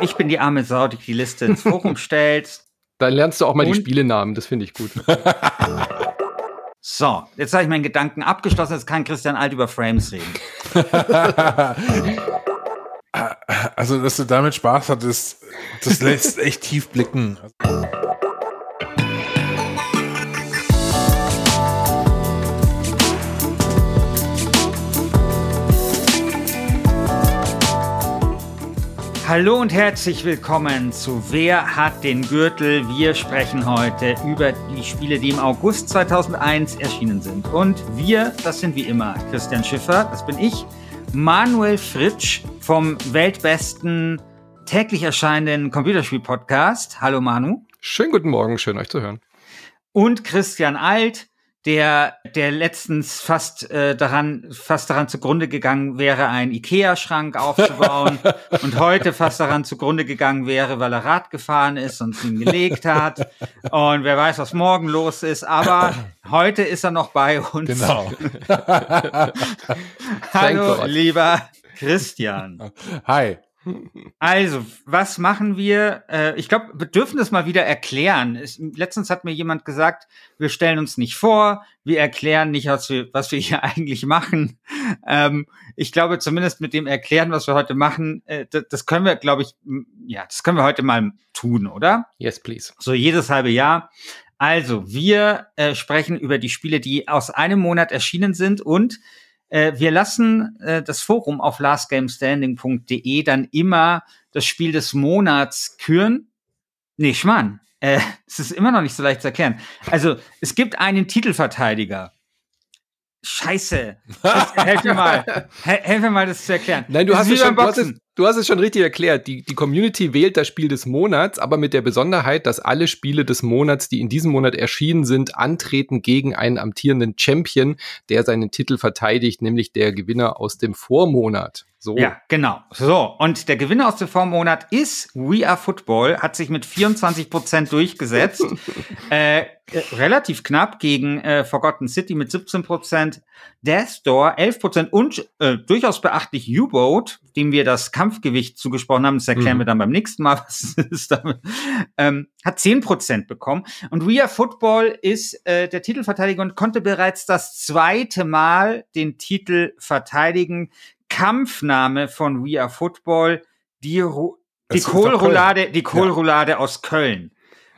Ich bin die arme Sau, die die Liste ins Forum stellt. Dann lernst du auch mal Und? die Spielenamen, das finde ich gut. So, jetzt habe ich meinen Gedanken abgeschlossen, jetzt kann Christian Alt über Frames reden. also, dass du damit Spaß hattest, das lässt echt tief blicken. Hallo und herzlich willkommen zu Wer hat den Gürtel? Wir sprechen heute über die Spiele, die im August 2001 erschienen sind. Und wir, das sind wie immer Christian Schiffer, das bin ich, Manuel Fritsch vom weltbesten täglich erscheinenden Computerspiel-Podcast. Hallo Manu. Schönen guten Morgen, schön euch zu hören. Und Christian Alt, der, der letztens fast äh, daran, fast daran zugrunde gegangen wäre, einen Ikea-Schrank aufzubauen und heute fast daran zugrunde gegangen wäre, weil er Rad gefahren ist und ihn gelegt hat. Und wer weiß, was morgen los ist. Aber heute ist er noch bei uns. Genau. Hallo, lieber Christian. Hi. Also, was machen wir? Äh, ich glaube, wir dürfen das mal wieder erklären. Es, letztens hat mir jemand gesagt, wir stellen uns nicht vor, wir erklären nicht, was wir, was wir hier eigentlich machen. Ähm, ich glaube, zumindest mit dem Erklären, was wir heute machen, äh, das, das, können wir, glaube ich, ja, das können wir heute mal tun, oder? Yes, please. So jedes halbe Jahr. Also, wir äh, sprechen über die Spiele, die aus einem Monat erschienen sind und äh, wir lassen äh, das Forum auf lastgamestanding.de dann immer das Spiel des Monats küren. Nee, Schmarrn. Äh, es ist immer noch nicht so leicht zu erklären. Also, es gibt einen Titelverteidiger. Scheiße. helf mir mal. Helf mir mal, das zu erklären. Nein, du hast, schon, du hast, es, Du hast es schon richtig erklärt. Die, die Community wählt das Spiel des Monats, aber mit der Besonderheit, dass alle Spiele des Monats, die in diesem Monat erschienen sind, antreten gegen einen amtierenden Champion, der seinen Titel verteidigt, nämlich der Gewinner aus dem Vormonat. So. Ja, genau. So, und der Gewinner aus dem Vormonat ist We Are Football, hat sich mit 24 Prozent durchgesetzt. äh, relativ knapp gegen äh, Forgotten City mit 17 Prozent, Death Door 11 Prozent und äh, durchaus beachtlich U-Boat, dem wir das Kampfgewicht zugesprochen haben, das erklären mhm. wir dann beim nächsten Mal, was es ist damit, ähm, hat 10 Prozent bekommen. Und We Are Football ist äh, der Titelverteidiger und konnte bereits das zweite Mal den Titel verteidigen. Kampfname von We Are Football, die, die Kohlroulade, die Kohlroulade ja. aus Köln.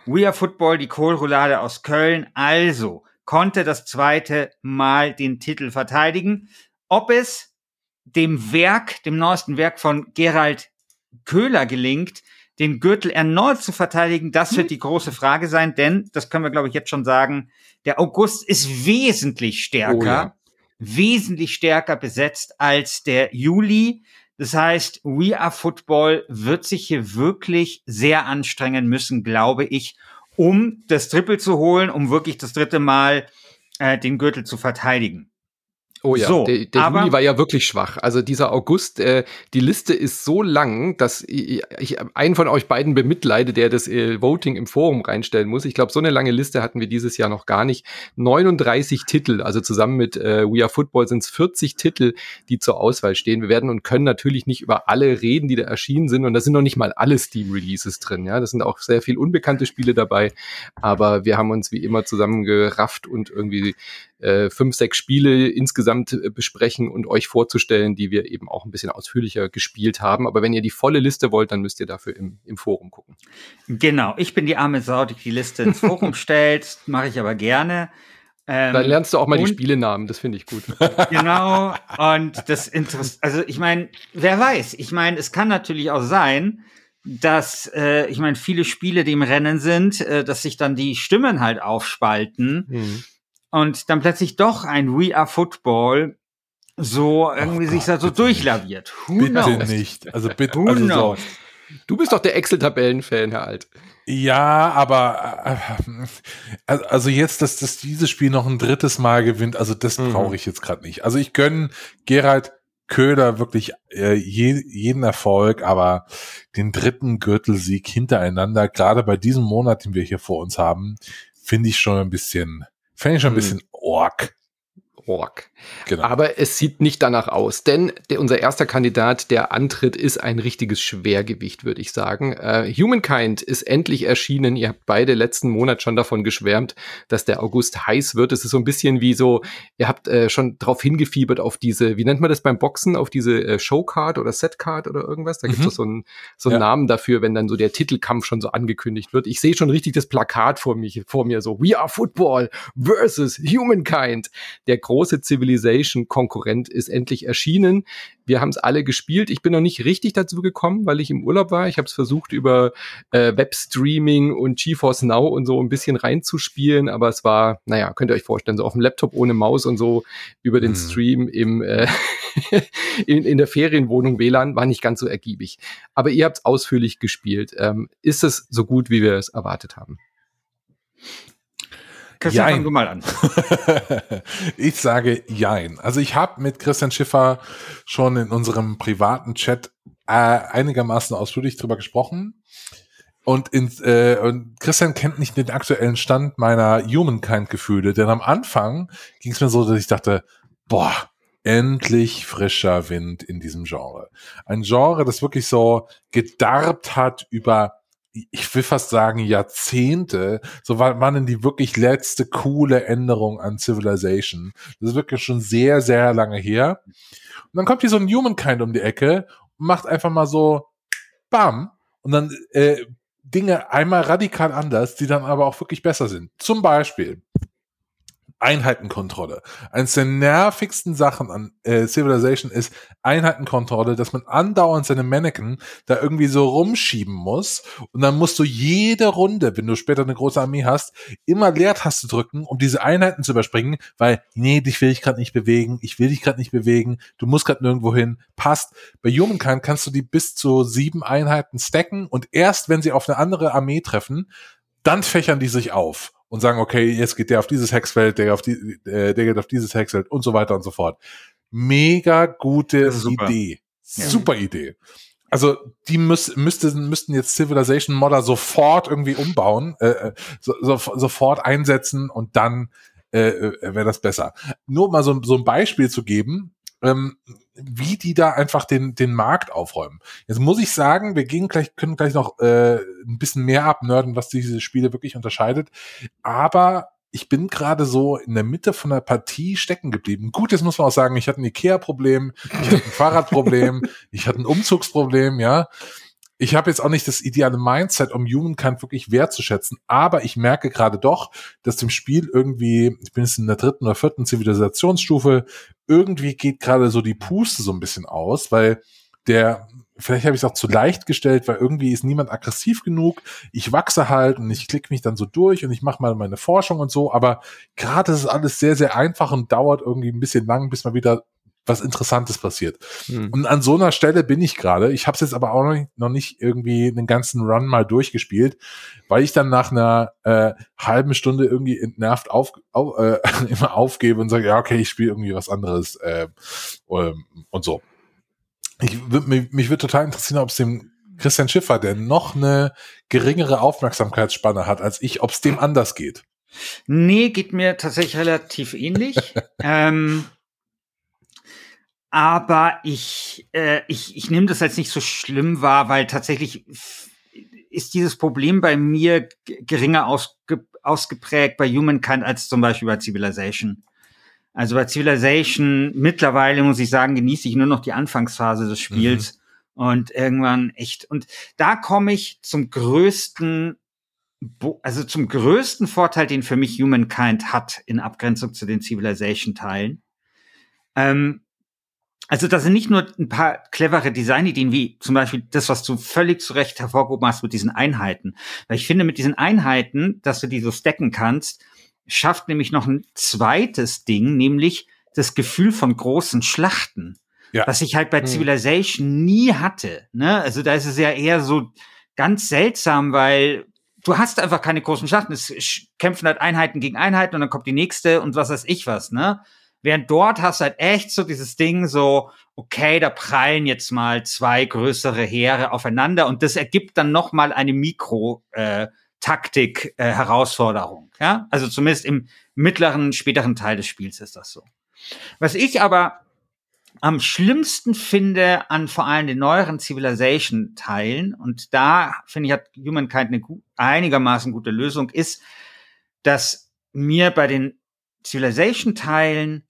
We Are Football, die Kohlroulade aus Köln, also konnte das zweite Mal den Titel verteidigen. Ob es dem Werk, dem neuesten Werk von Gerald Köhler gelingt, den Gürtel erneut zu verteidigen, das wird die große Frage sein, denn, das können wir glaube ich jetzt schon sagen, der August ist wesentlich stärker, oh ja. Wesentlich stärker besetzt als der Juli. Das heißt, We Are Football wird sich hier wirklich sehr anstrengen müssen, glaube ich, um das Triple zu holen, um wirklich das dritte Mal äh, den Gürtel zu verteidigen. Oh ja, so, der, der Juli war ja wirklich schwach. Also dieser August, äh, die Liste ist so lang, dass ich, ich einen von euch beiden bemitleide, der das äh, Voting im Forum reinstellen muss. Ich glaube, so eine lange Liste hatten wir dieses Jahr noch gar nicht. 39 Titel, also zusammen mit äh, We Are Football sind es 40 Titel, die zur Auswahl stehen. Wir werden und können natürlich nicht über alle reden, die da erschienen sind. Und da sind noch nicht mal alle Steam-Releases drin. Ja, das sind auch sehr viel unbekannte Spiele dabei. Aber wir haben uns wie immer zusammengerafft und irgendwie äh, fünf, sechs Spiele insgesamt äh, besprechen und euch vorzustellen, die wir eben auch ein bisschen ausführlicher gespielt haben. Aber wenn ihr die volle Liste wollt, dann müsst ihr dafür im, im Forum gucken. Genau, ich bin die arme Sau, die die Liste ins Forum stellt, mache ich aber gerne. Ähm, dann lernst du auch mal die Spielenamen, das finde ich gut. Genau, und das interessiert, also ich meine, wer weiß, ich meine, es kann natürlich auch sein, dass, äh, ich meine, viele Spiele, die im Rennen sind, äh, dass sich dann die Stimmen halt aufspalten. Mhm und dann plötzlich doch ein We Are Football so irgendwie oh sich da so durchlaviert. Who bitte knows? nicht. Also bitte. Who also so. Du bist doch der Excel-Tabellen-Fan, Herr Alt. Ja, aber äh, also jetzt, dass, dass dieses Spiel noch ein drittes Mal gewinnt, also das mhm. brauche ich jetzt gerade nicht. Also ich gönne Gerald Köder wirklich äh, je, jeden Erfolg, aber den dritten Gürtelsieg hintereinander, gerade bei diesem Monat, den wir hier vor uns haben, finde ich schon ein bisschen Fände ich schon ein hm. bisschen org. Org. Genau. Aber es sieht nicht danach aus, denn der, unser erster Kandidat, der antritt, ist ein richtiges Schwergewicht, würde ich sagen. Äh, Humankind ist endlich erschienen. Ihr habt beide letzten Monat schon davon geschwärmt, dass der August heiß wird. Es ist so ein bisschen wie so, ihr habt äh, schon drauf hingefiebert auf diese, wie nennt man das beim Boxen, auf diese äh, Showcard oder Setcard oder irgendwas. Da mhm. gibt es so einen, so einen ja. Namen dafür, wenn dann so der Titelkampf schon so angekündigt wird. Ich sehe schon richtig das Plakat vor, mich, vor mir so, We are Football versus Humankind. Der große Civilization-Konkurrent ist endlich erschienen. Wir haben es alle gespielt. Ich bin noch nicht richtig dazu gekommen, weil ich im Urlaub war. Ich habe es versucht, über äh, Webstreaming und GeForce Now und so ein bisschen reinzuspielen, aber es war, naja, könnt ihr euch vorstellen, so auf dem Laptop ohne Maus und so über den hm. Stream im äh, in, in der Ferienwohnung WLAN war nicht ganz so ergiebig. Aber ihr habt es ausführlich gespielt. Ähm, ist es so gut, wie wir es erwartet haben? Christian, fang du mal an. ich sage Jein. Also ich habe mit Christian Schiffer schon in unserem privaten Chat äh, einigermaßen ausführlich drüber gesprochen. Und, in, äh, und Christian kennt nicht den aktuellen Stand meiner Humankind-Gefühle, denn am Anfang ging es mir so, dass ich dachte, boah, endlich frischer Wind in diesem Genre. Ein Genre, das wirklich so gedarbt hat über ich will fast sagen Jahrzehnte, so war, war denn die wirklich letzte coole Änderung an Civilization. Das ist wirklich schon sehr, sehr lange her. Und dann kommt hier so ein Humankind um die Ecke und macht einfach mal so Bam und dann äh, Dinge einmal radikal anders, die dann aber auch wirklich besser sind. Zum Beispiel Einheitenkontrolle. Eines der nervigsten Sachen an äh, Civilization ist Einheitenkontrolle, dass man andauernd seine Mannequin da irgendwie so rumschieben muss und dann musst du jede Runde, wenn du später eine große Armee hast, immer Leertaste drücken, um diese Einheiten zu überspringen, weil nee, dich will ich gerade nicht bewegen, ich will dich gerade nicht bewegen, du musst gerade nirgendwo hin, passt. Bei Humankind kannst du die bis zu sieben Einheiten stacken und erst wenn sie auf eine andere Armee treffen, dann fächern die sich auf und sagen, okay, jetzt geht der auf dieses Hexfeld, der auf die, äh, der geht auf dieses Hexfeld und so weiter und so fort. Mega gute Idee. Ja. Super Idee. Also die müß, müssten, müssten jetzt Civilization Modder sofort irgendwie umbauen, äh, äh, so, so, sofort einsetzen und dann äh, äh wäre das besser. Nur mal so, so ein Beispiel zu geben, ähm, wie die da einfach den, den Markt aufräumen. Jetzt muss ich sagen, wir gehen gleich, können gleich noch äh, ein bisschen mehr abnörden, was diese Spiele wirklich unterscheidet. Aber ich bin gerade so in der Mitte von der Partie stecken geblieben. Gut, jetzt muss man auch sagen, ich hatte ein Ikea-Problem, ich hatte ein Fahrradproblem, ich hatte ein Umzugsproblem, ja ich habe jetzt auch nicht das ideale Mindset, um Humankind wirklich wertzuschätzen, aber ich merke gerade doch, dass dem Spiel irgendwie, ich bin jetzt in der dritten oder vierten Zivilisationsstufe, irgendwie geht gerade so die Puste so ein bisschen aus, weil der, vielleicht habe ich es auch zu leicht gestellt, weil irgendwie ist niemand aggressiv genug. Ich wachse halt und ich klicke mich dann so durch und ich mache mal meine Forschung und so, aber gerade ist alles sehr, sehr einfach und dauert irgendwie ein bisschen lang, bis man wieder was Interessantes passiert. Hm. Und an so einer Stelle bin ich gerade. Ich habe es jetzt aber auch noch nicht, noch nicht irgendwie einen ganzen Run mal durchgespielt, weil ich dann nach einer äh, halben Stunde irgendwie entnervt auf, auf, äh, immer aufgebe und sage, ja, okay, ich spiele irgendwie was anderes äh, und so. Ich, mich, mich würde total interessieren, ob es dem Christian Schiffer, der noch eine geringere Aufmerksamkeitsspanne hat als ich, ob es dem anders geht. Nee, geht mir tatsächlich relativ ähnlich. ähm, aber ich, äh, ich, ich nehme das als nicht so schlimm wahr, weil tatsächlich ist dieses Problem bei mir geringer ausge ausgeprägt bei Humankind als zum Beispiel bei Civilization. Also bei Civilization mittlerweile muss ich sagen, genieße ich nur noch die Anfangsphase des Spiels mhm. und irgendwann echt. Und da komme ich zum größten, also zum größten Vorteil, den für mich Humankind hat in Abgrenzung zu den Civilization-Teilen. Ähm, also da sind nicht nur ein paar clevere Designideen, wie zum Beispiel das, was du völlig zu Recht hervorgehoben hast mit diesen Einheiten. Weil ich finde, mit diesen Einheiten, dass du die so stacken kannst, schafft nämlich noch ein zweites Ding, nämlich das Gefühl von großen Schlachten. Ja. Was ich halt bei hm. Civilization nie hatte. Ne? Also da ist es ja eher so ganz seltsam, weil du hast einfach keine großen Schlachten. Es kämpfen halt Einheiten gegen Einheiten und dann kommt die nächste und was weiß ich was, ne? Während dort hast du halt echt so dieses Ding so, okay, da prallen jetzt mal zwei größere Heere aufeinander und das ergibt dann noch mal eine Mikro-Taktik-Herausforderung. Äh, ja? Also zumindest im mittleren, späteren Teil des Spiels ist das so. Was ich aber am schlimmsten finde an vor allem den neueren Civilization-Teilen, und da finde ich, hat Humankind eine einigermaßen gute Lösung, ist, dass mir bei den Civilization-Teilen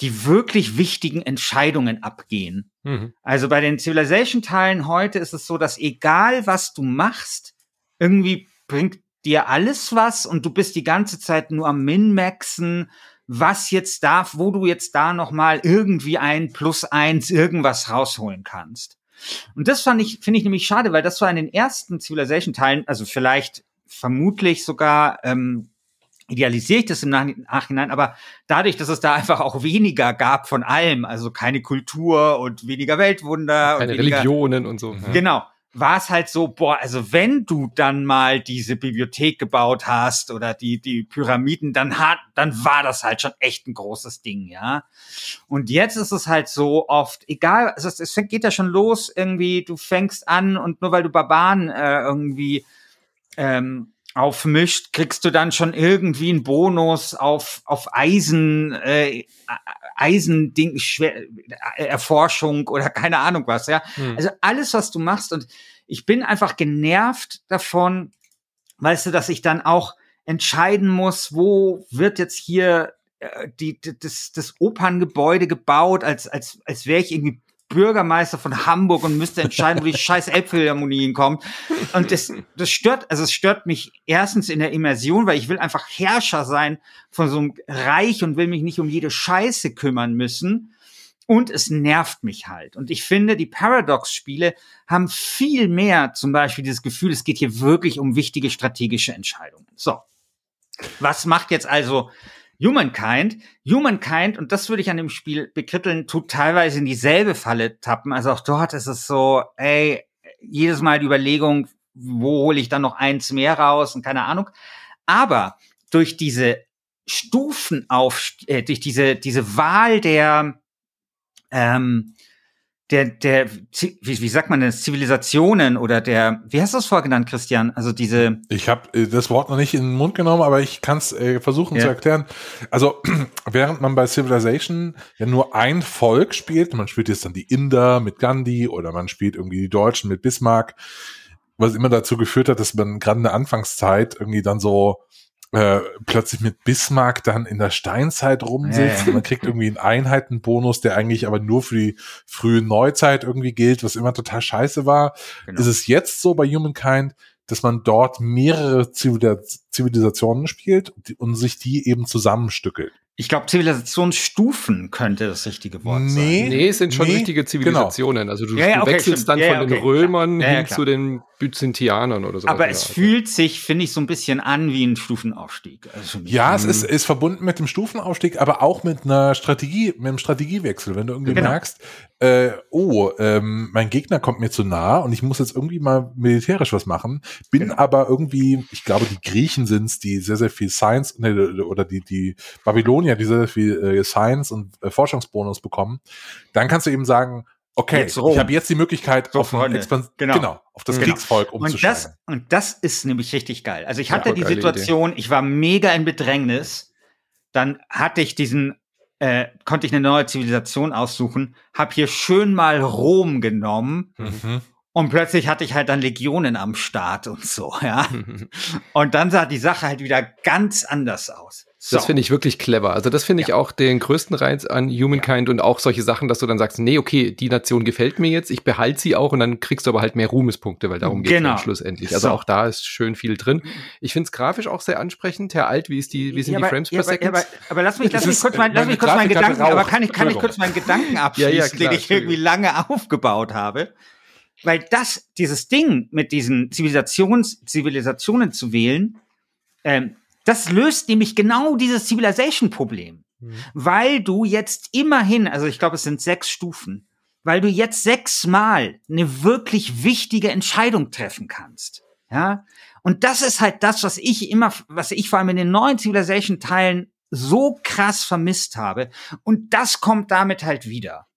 die wirklich wichtigen Entscheidungen abgehen. Mhm. Also bei den Civilization-Teilen heute ist es so, dass egal was du machst, irgendwie bringt dir alles was und du bist die ganze Zeit nur am Min-Maxen, was jetzt darf, wo du jetzt da nochmal irgendwie ein Plus eins irgendwas rausholen kannst. Und das fand ich, finde ich nämlich schade, weil das war in den ersten Civilization-Teilen, also vielleicht vermutlich sogar ähm, idealisiere ich das im Nachhinein, aber dadurch, dass es da einfach auch weniger gab von allem, also keine Kultur und weniger Weltwunder. Keine und weniger, Religionen und so. Ja. Genau. War es halt so, boah, also wenn du dann mal diese Bibliothek gebaut hast oder die, die Pyramiden, dann hat, dann war das halt schon echt ein großes Ding, ja. Und jetzt ist es halt so oft, egal, also es, es geht ja schon los, irgendwie, du fängst an und nur weil du Barbaren äh, irgendwie ähm, aufmischt, kriegst du dann schon irgendwie einen Bonus auf, auf Eisen, äh, Eisending, Schwer, äh, Erforschung oder keine Ahnung was, ja. Hm. Also alles, was du machst und ich bin einfach genervt davon, weißt du, dass ich dann auch entscheiden muss, wo wird jetzt hier äh, die, das, das Operngebäude gebaut, als, als, als wäre ich irgendwie Bürgermeister von Hamburg und müsste entscheiden, wo die scheiß Elbphilharmonie hinkommt. Und das, das stört, also es stört mich erstens in der Immersion, weil ich will einfach Herrscher sein von so einem Reich und will mich nicht um jede Scheiße kümmern müssen. Und es nervt mich halt. Und ich finde, die Paradox-Spiele haben viel mehr zum Beispiel dieses Gefühl, es geht hier wirklich um wichtige strategische Entscheidungen. So. Was macht jetzt also Humankind. Humankind, und das würde ich an dem Spiel bekritteln, tut teilweise in dieselbe Falle tappen. Also auch dort ist es so, ey, jedes Mal die Überlegung, wo hole ich dann noch eins mehr raus und keine Ahnung. Aber durch diese Stufen auf, äh, durch diese, diese Wahl der, ähm, der, der, wie, wie sagt man das, Zivilisationen oder der, wie hast du das vorgenannt, Christian? Also diese. Ich habe äh, das Wort noch nicht in den Mund genommen, aber ich kann es äh, versuchen ja. zu erklären. Also während man bei Civilization ja nur ein Volk spielt, man spielt jetzt dann die Inder mit Gandhi oder man spielt irgendwie die Deutschen mit Bismarck, was immer dazu geführt hat, dass man gerade in der Anfangszeit irgendwie dann so äh, plötzlich mit Bismarck dann in der Steinzeit rumsitzt. Ja, man kriegt irgendwie einen Einheitenbonus, der eigentlich aber nur für die frühe Neuzeit irgendwie gilt, was immer total scheiße war. Genau. Ist es jetzt so bei Humankind, dass man dort mehrere Zivilisationen spielt und sich die eben zusammenstückelt. Ich glaube, Zivilisationsstufen könnte das richtige Wort nee, sein. Nee, es sind schon nee, richtige genau. Zivilisationen. Genau. Also du, ja, ja, okay, wechselst stimmt. dann ja, von den Römern hin zu den Byzantianern oder so. Aber es fühlt sich, finde ich, so ein bisschen an wie ein Stufenaufstieg. Also ja, es ist, ist verbunden mit dem Stufenaufstieg, aber auch mit einer Strategie, mit einem Strategiewechsel. Wenn du irgendwie genau. merkst, äh, oh, ähm, mein Gegner kommt mir zu nah und ich muss jetzt irgendwie mal militärisch was machen, bin genau. aber irgendwie, ich glaube, die Griechen sind's, die sehr, sehr viel Science, ne, oder die, die Babylonier, die sehr, sehr viel äh, Science und äh, Forschungsbonus bekommen, dann kannst du eben sagen, okay, ich habe jetzt die Möglichkeit, so, auf, genau. genau. auf das genau. Kriegsvolk umzusteigen. Und das, und das ist nämlich richtig geil. Also ich hatte ja, die Situation, Idee. ich war mega in Bedrängnis, dann hatte ich diesen äh, konnte ich eine neue Zivilisation aussuchen, habe hier schön mal Rom genommen mhm. und plötzlich hatte ich halt dann Legionen am Start und so, ja. und dann sah die Sache halt wieder ganz anders aus. So. Das finde ich wirklich clever. Also das finde ich ja. auch den größten Reiz an Humankind ja. und auch solche Sachen, dass du dann sagst, nee, okay, die Nation gefällt mir jetzt, ich behalte sie auch und dann kriegst du aber halt mehr Ruhmespunkte, weil darum geht es genau. schlussendlich. Also so. auch da ist schön viel drin. Ich finde es grafisch auch sehr ansprechend. Herr Alt, wie ist die, wie sind ja, die Frames per Second? Aber, aber, lass mich, lass mich kurz, mein, lass mich kurz meinen Gedanken, aber kann ich, kann ich kurz meinen Gedanken abschließen, ja, klar, den ich irgendwie lange aufgebaut habe? Weil das, dieses Ding mit diesen Zivilisations, Zivilisationen zu wählen, ähm, das löst nämlich genau dieses Civilization-Problem. Mhm. Weil du jetzt immerhin, also ich glaube, es sind sechs Stufen, weil du jetzt sechsmal eine wirklich wichtige Entscheidung treffen kannst. Ja. Und das ist halt das, was ich immer, was ich vor allem in den neuen Civilization-Teilen so krass vermisst habe. Und das kommt damit halt wieder.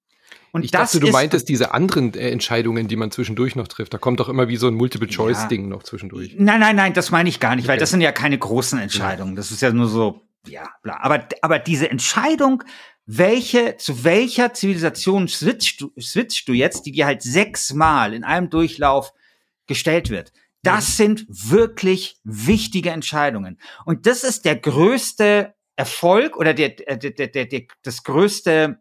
Und ich dachte, du meintest diese anderen äh, Entscheidungen, die man zwischendurch noch trifft. Da kommt doch immer wie so ein Multiple-Choice-Ding ja. noch zwischendurch. Nein, nein, nein, das meine ich gar nicht, weil das sind ja keine großen Entscheidungen. Das ist ja nur so, ja, bla. Aber, aber diese Entscheidung, welche, zu welcher Zivilisation switchst du, switchst du jetzt, die dir halt sechsmal in einem Durchlauf gestellt wird? Das mhm. sind wirklich wichtige Entscheidungen. Und das ist der größte Erfolg oder der, der, der, der, der, das größte,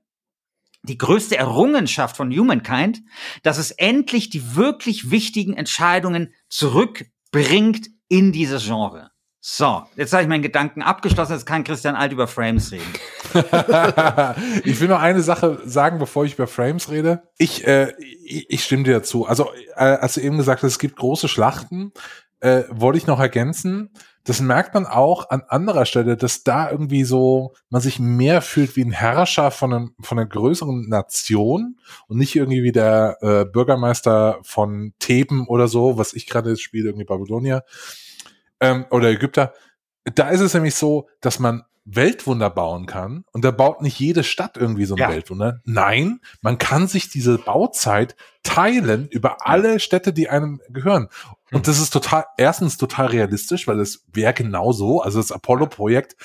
die größte Errungenschaft von Humankind, dass es endlich die wirklich wichtigen Entscheidungen zurückbringt in dieses Genre. So, jetzt habe ich meinen Gedanken abgeschlossen, jetzt kann Christian Alt über Frames reden. ich will noch eine Sache sagen, bevor ich über Frames rede. Ich, äh, ich, stimme dir dazu. Also, äh, als du eben gesagt hast, es gibt große Schlachten, äh, wollte ich noch ergänzen. Das merkt man auch an anderer Stelle, dass da irgendwie so man sich mehr fühlt wie ein Herrscher von, einem, von einer größeren Nation und nicht irgendwie wie der äh, Bürgermeister von Theben oder so, was ich gerade spiele, irgendwie Babylonia ähm, oder Ägypter. Da ist es nämlich so, dass man Weltwunder bauen kann und da baut nicht jede Stadt irgendwie so ein ja. Weltwunder. Nein, man kann sich diese Bauzeit teilen über alle Städte, die einem gehören. Und hm. das ist total, erstens total realistisch, weil es wäre genau so. Also das Apollo-Projekt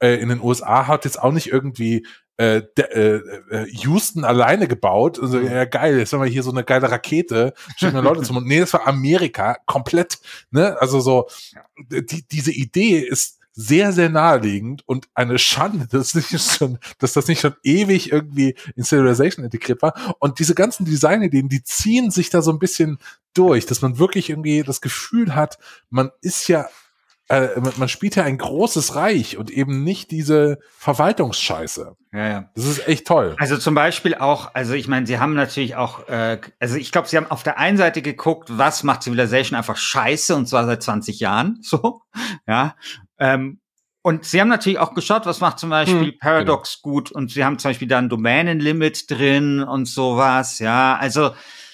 äh, in den USA hat jetzt auch nicht irgendwie äh, äh, äh, Houston alleine gebaut. Also, mhm. ja, geil, jetzt haben wir hier so eine geile Rakete, schicken wir Leute zum Mond. Nee, das war Amerika, komplett, ne? Also so, die, diese Idee ist sehr, sehr naheliegend und eine Schande, dass, nicht schon, dass das nicht schon ewig irgendwie in Civilization integriert war. Und diese ganzen Designideen, die ziehen sich da so ein bisschen durch, dass man wirklich irgendwie das Gefühl hat, man ist ja äh, man spielt ja ein großes Reich und eben nicht diese Verwaltungsscheiße. Ja, ja. Das ist echt toll. Also zum Beispiel auch, also ich meine, sie haben natürlich auch, äh, also ich glaube, sie haben auf der einen Seite geguckt, was macht Civilization einfach scheiße und zwar seit 20 Jahren, so, ja. Ähm, und sie haben natürlich auch geschaut, was macht zum Beispiel hm, Paradox genau. gut und sie haben zum Beispiel da ein Domänenlimit drin und sowas, ja. Also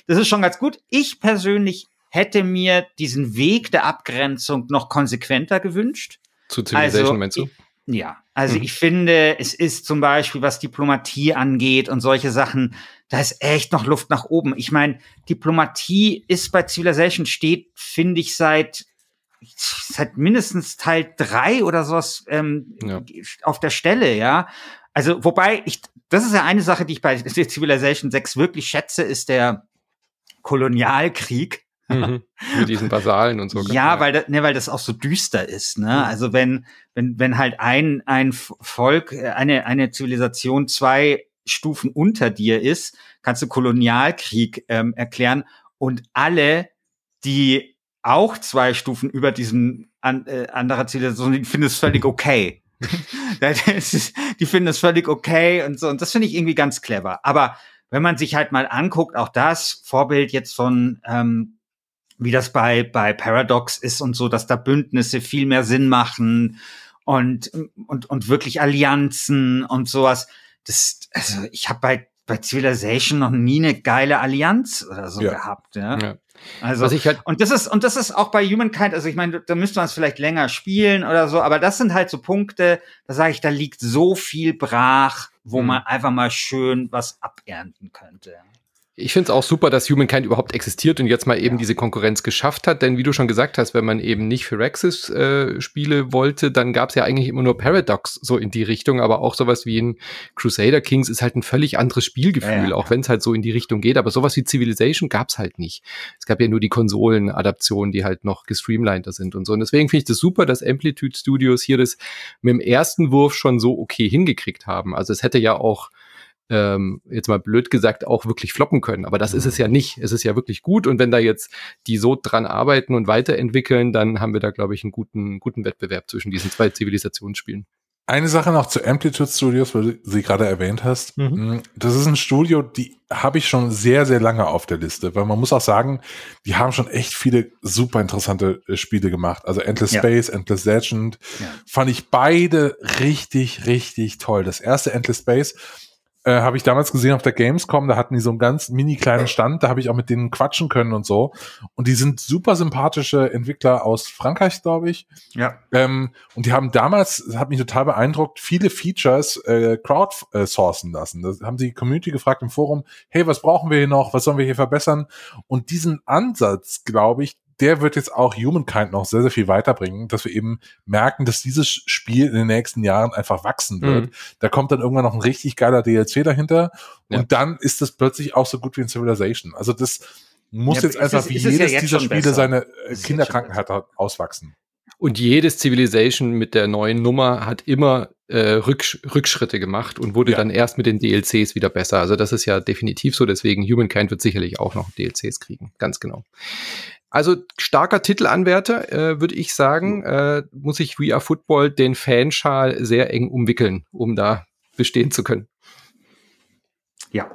das ist schon ganz gut. Ich persönlich hätte mir diesen Weg der Abgrenzung noch konsequenter gewünscht. Zu Civilization also, meinst du? Ja, also mhm. ich finde, es ist zum Beispiel, was Diplomatie angeht und solche Sachen, da ist echt noch Luft nach oben. Ich meine, Diplomatie ist bei Civilization steht, finde ich, seit seit mindestens Teil drei oder sowas ähm, ja. auf der Stelle, ja. Also, wobei ich, das ist ja eine Sache, die ich bei Civilization 6 wirklich schätze, ist der Kolonialkrieg. Mhm. Mit diesen Basalen und so. Ja, weil, das, ne, weil das auch so düster ist. Ne? Mhm. Also wenn, wenn, wenn halt ein, ein Volk, äh, eine, eine Zivilisation zwei Stufen unter dir ist, kannst du Kolonialkrieg ähm, erklären und alle, die auch zwei Stufen über diesem an, äh, anderer Zivilisation, die finden es völlig okay. die finden es völlig okay und so. Und das finde ich irgendwie ganz clever. Aber wenn man sich halt mal anguckt, auch das Vorbild jetzt von ähm, wie das bei, bei Paradox ist und so, dass da Bündnisse viel mehr Sinn machen und, und, und wirklich Allianzen und sowas. Das, also ich habe bei, bei Civilization noch nie eine geile Allianz oder so ja. gehabt. Ja. ja. Also, halt und das ist, und das ist auch bei Humankind, also ich meine, da müsste man es vielleicht länger spielen oder so, aber das sind halt so Punkte, da sage ich, da liegt so viel brach, wo mhm. man einfach mal schön was abernten könnte. Ich finde es auch super, dass Humankind überhaupt existiert und jetzt mal eben ja. diese Konkurrenz geschafft hat. Denn wie du schon gesagt hast, wenn man eben nicht für Rexis äh, Spiele wollte, dann gab es ja eigentlich immer nur Paradox so in die Richtung. Aber auch sowas wie in Crusader Kings ist halt ein völlig anderes Spielgefühl, ja, ja. auch wenn es halt so in die Richtung geht. Aber sowas wie Civilization gab es halt nicht. Es gab ja nur die Konsolen-Adaptionen, die halt noch gestreamliner sind und so. Und deswegen finde ich das super, dass Amplitude Studios hier das mit dem ersten Wurf schon so okay hingekriegt haben. Also es hätte ja auch ähm, jetzt mal blöd gesagt, auch wirklich floppen können. Aber das ist es ja nicht. Es ist ja wirklich gut. Und wenn da jetzt die so dran arbeiten und weiterentwickeln, dann haben wir da, glaube ich, einen guten, guten Wettbewerb zwischen diesen zwei Zivilisationsspielen. Eine Sache noch zu Amplitude Studios, weil du sie gerade erwähnt hast. Mhm. Mm, das ist ein Studio, die habe ich schon sehr, sehr lange auf der Liste, weil man muss auch sagen, die haben schon echt viele super interessante äh, Spiele gemacht. Also Endless ja. Space, Endless Legend, ja. fand ich beide richtig, richtig toll. Das erste Endless Space äh, habe ich damals gesehen auf der Gamescom, da hatten die so einen ganz mini kleinen Stand, da habe ich auch mit denen quatschen können und so. Und die sind super sympathische Entwickler aus Frankreich, glaube ich. Ja. Ähm, und die haben damals, das hat mich total beeindruckt, viele Features äh, crowdsourcen lassen. Da haben die Community gefragt im Forum, hey, was brauchen wir hier noch, was sollen wir hier verbessern? Und diesen Ansatz, glaube ich, der wird jetzt auch Humankind noch sehr, sehr viel weiterbringen, dass wir eben merken, dass dieses Spiel in den nächsten Jahren einfach wachsen wird. Mhm. Da kommt dann irgendwann noch ein richtig geiler DLC dahinter ja. und dann ist das plötzlich auch so gut wie in Civilization. Also das muss ja, jetzt einfach wie jedes ja dieser Spiele besser. seine äh, Kinderkrankheit auswachsen. Und jedes Civilization mit der neuen Nummer hat immer äh, Rücksch Rückschritte gemacht und wurde ja. dann erst mit den DLCs wieder besser. Also das ist ja definitiv so. Deswegen Humankind wird sicherlich auch noch DLCs kriegen. Ganz genau. Also starker Titelanwärter, äh, würde ich sagen, äh, muss sich We Are Football den Fanschal sehr eng umwickeln, um da bestehen zu können. Ja.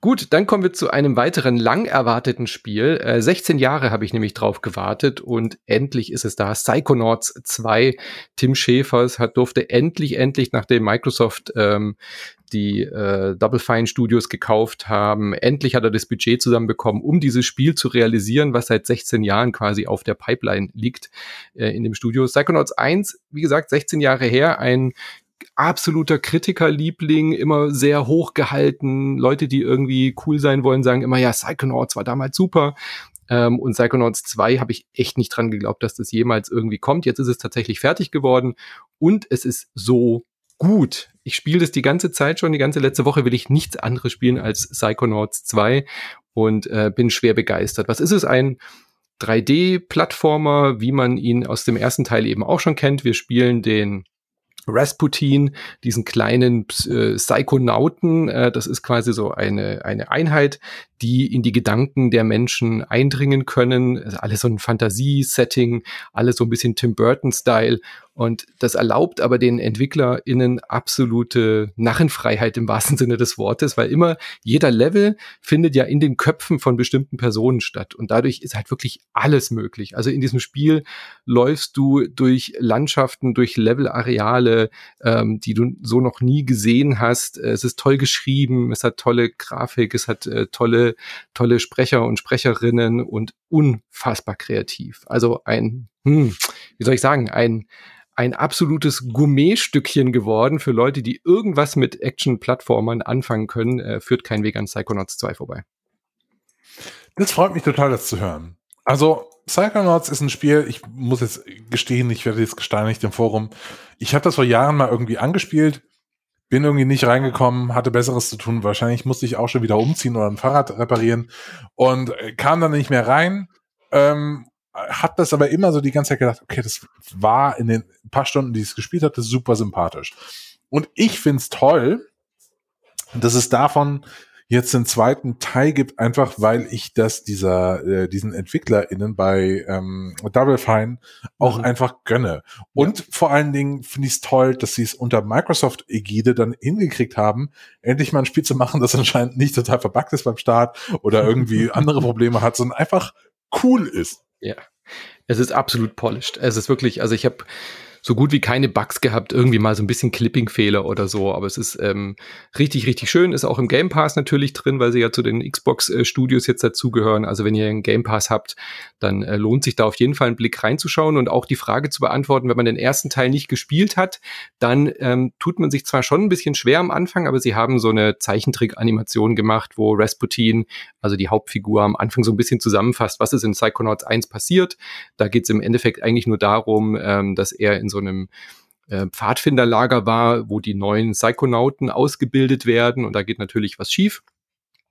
Gut, dann kommen wir zu einem weiteren lang erwarteten Spiel. Äh, 16 Jahre habe ich nämlich drauf gewartet und endlich ist es da. Psychonauts 2. Tim Schäfers hat durfte endlich, endlich, nachdem Microsoft ähm, die äh, Double Fine Studios gekauft haben, endlich hat er das Budget zusammenbekommen, um dieses Spiel zu realisieren, was seit 16 Jahren quasi auf der Pipeline liegt äh, in dem Studio. Psychonauts 1, wie gesagt, 16 Jahre her, ein absoluter Kritikerliebling, immer sehr hoch gehalten. Leute, die irgendwie cool sein wollen, sagen immer, ja, Psychonauts war damals super. Ähm, und Psychonauts 2 habe ich echt nicht dran geglaubt, dass das jemals irgendwie kommt. Jetzt ist es tatsächlich fertig geworden und es ist so gut. Ich spiele das die ganze Zeit schon, die ganze letzte Woche will ich nichts anderes spielen als Psychonauts 2 und äh, bin schwer begeistert. Was ist es? Ein 3D-Plattformer, wie man ihn aus dem ersten Teil eben auch schon kennt. Wir spielen den Rasputin, diesen kleinen äh, Psychonauten. Äh, das ist quasi so eine, eine Einheit, die in die Gedanken der Menschen eindringen können. Also alles so ein Fantasie-Setting, alles so ein bisschen Tim Burton-Style. Und das erlaubt aber den EntwicklerInnen absolute Narrenfreiheit im wahrsten Sinne des Wortes, weil immer jeder Level findet ja in den Köpfen von bestimmten Personen statt. Und dadurch ist halt wirklich alles möglich. Also in diesem Spiel läufst du durch Landschaften, durch Levelareale, ähm, die du so noch nie gesehen hast. Es ist toll geschrieben, es hat tolle Grafik, es hat äh, tolle, tolle Sprecher und Sprecherinnen und unfassbar kreativ. Also ein, hm, wie soll ich sagen, ein ein absolutes Gourmet-Stückchen geworden für Leute, die irgendwas mit Action-Plattformern anfangen können, äh, führt kein Weg an Psychonauts 2 vorbei. Das freut mich total, das zu hören. Also, Psychonauts ist ein Spiel, ich muss jetzt gestehen, ich werde jetzt gesteinigt im Forum. Ich habe das vor Jahren mal irgendwie angespielt, bin irgendwie nicht reingekommen, hatte Besseres zu tun. Wahrscheinlich musste ich auch schon wieder umziehen oder ein Fahrrad reparieren und äh, kam dann nicht mehr rein. Ähm, hat das aber immer so die ganze Zeit gedacht, okay, das war in den paar Stunden, die ich es gespielt hatte, super sympathisch. Und ich find's toll, dass es davon jetzt einen zweiten Teil gibt, einfach weil ich das dieser äh, diesen EntwicklerInnen bei ähm, Double Fine auch mhm. einfach gönne. Und ja. vor allen Dingen finde ich es toll, dass sie es unter Microsoft-Ägide dann hingekriegt haben, endlich mal ein Spiel zu machen, das anscheinend nicht total verbuggt ist beim Start oder irgendwie andere Probleme hat, sondern einfach cool ist. Ja. Es ist absolut polished. Es ist wirklich, also ich habe so gut wie keine Bugs gehabt, irgendwie mal so ein bisschen Clipping-Fehler oder so, aber es ist ähm, richtig, richtig schön, ist auch im Game Pass natürlich drin, weil sie ja zu den Xbox-Studios jetzt dazugehören. Also wenn ihr einen Game Pass habt, dann äh, lohnt sich da auf jeden Fall einen Blick reinzuschauen und auch die Frage zu beantworten, wenn man den ersten Teil nicht gespielt hat, dann ähm, tut man sich zwar schon ein bisschen schwer am Anfang, aber sie haben so eine Zeichentrick-Animation gemacht, wo Rasputin, also die Hauptfigur, am Anfang so ein bisschen zusammenfasst, was ist in Psychonauts 1 passiert. Da geht es im Endeffekt eigentlich nur darum, ähm, dass er in so einem äh, Pfadfinderlager war, wo die neuen Psychonauten ausgebildet werden und da geht natürlich was schief.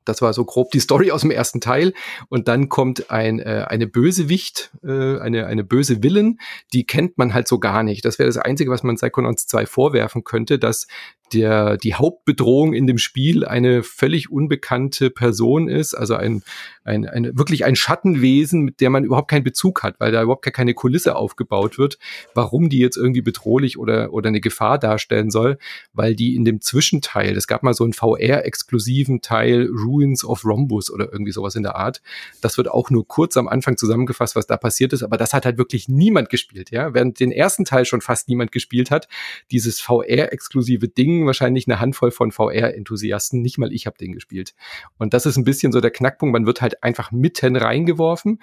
Das war so grob die Story aus dem ersten Teil. Und dann kommt ein, äh, eine Bösewicht, äh, eine, eine böse Willen, die kennt man halt so gar nicht. Das wäre das Einzige, was man Psychonauts 2 vorwerfen könnte, dass der, die Hauptbedrohung in dem Spiel eine völlig unbekannte Person ist, also ein, ein, ein, wirklich ein Schattenwesen, mit der man überhaupt keinen Bezug hat, weil da überhaupt gar keine Kulisse aufgebaut wird, warum die jetzt irgendwie bedrohlich oder, oder eine Gefahr darstellen soll, weil die in dem Zwischenteil, es gab mal so einen VR-exklusiven Teil, Ruins of Rhombus oder irgendwie sowas in der Art, das wird auch nur kurz am Anfang zusammengefasst, was da passiert ist, aber das hat halt wirklich niemand gespielt, ja, während den ersten Teil schon fast niemand gespielt hat, dieses VR-exklusive Ding, wahrscheinlich eine Handvoll von VR-Enthusiasten. Nicht mal ich habe den gespielt. Und das ist ein bisschen so der Knackpunkt. Man wird halt einfach mitten reingeworfen.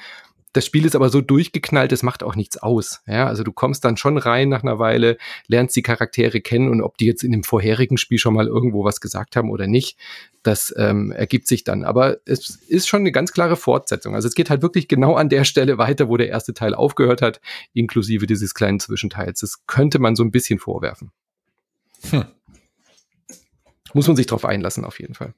das Spiel ist aber so durchgeknallt, es macht auch nichts aus. Ja, also du kommst dann schon rein nach einer Weile, lernst die Charaktere kennen und ob die jetzt in dem vorherigen Spiel schon mal irgendwo was gesagt haben oder nicht, das ähm, ergibt sich dann. Aber es ist schon eine ganz klare Fortsetzung. Also es geht halt wirklich genau an der Stelle weiter, wo der erste Teil aufgehört hat, inklusive dieses kleinen Zwischenteils. Das könnte man so ein bisschen vorwerfen. Hm. Muss man sich drauf einlassen, auf jeden Fall.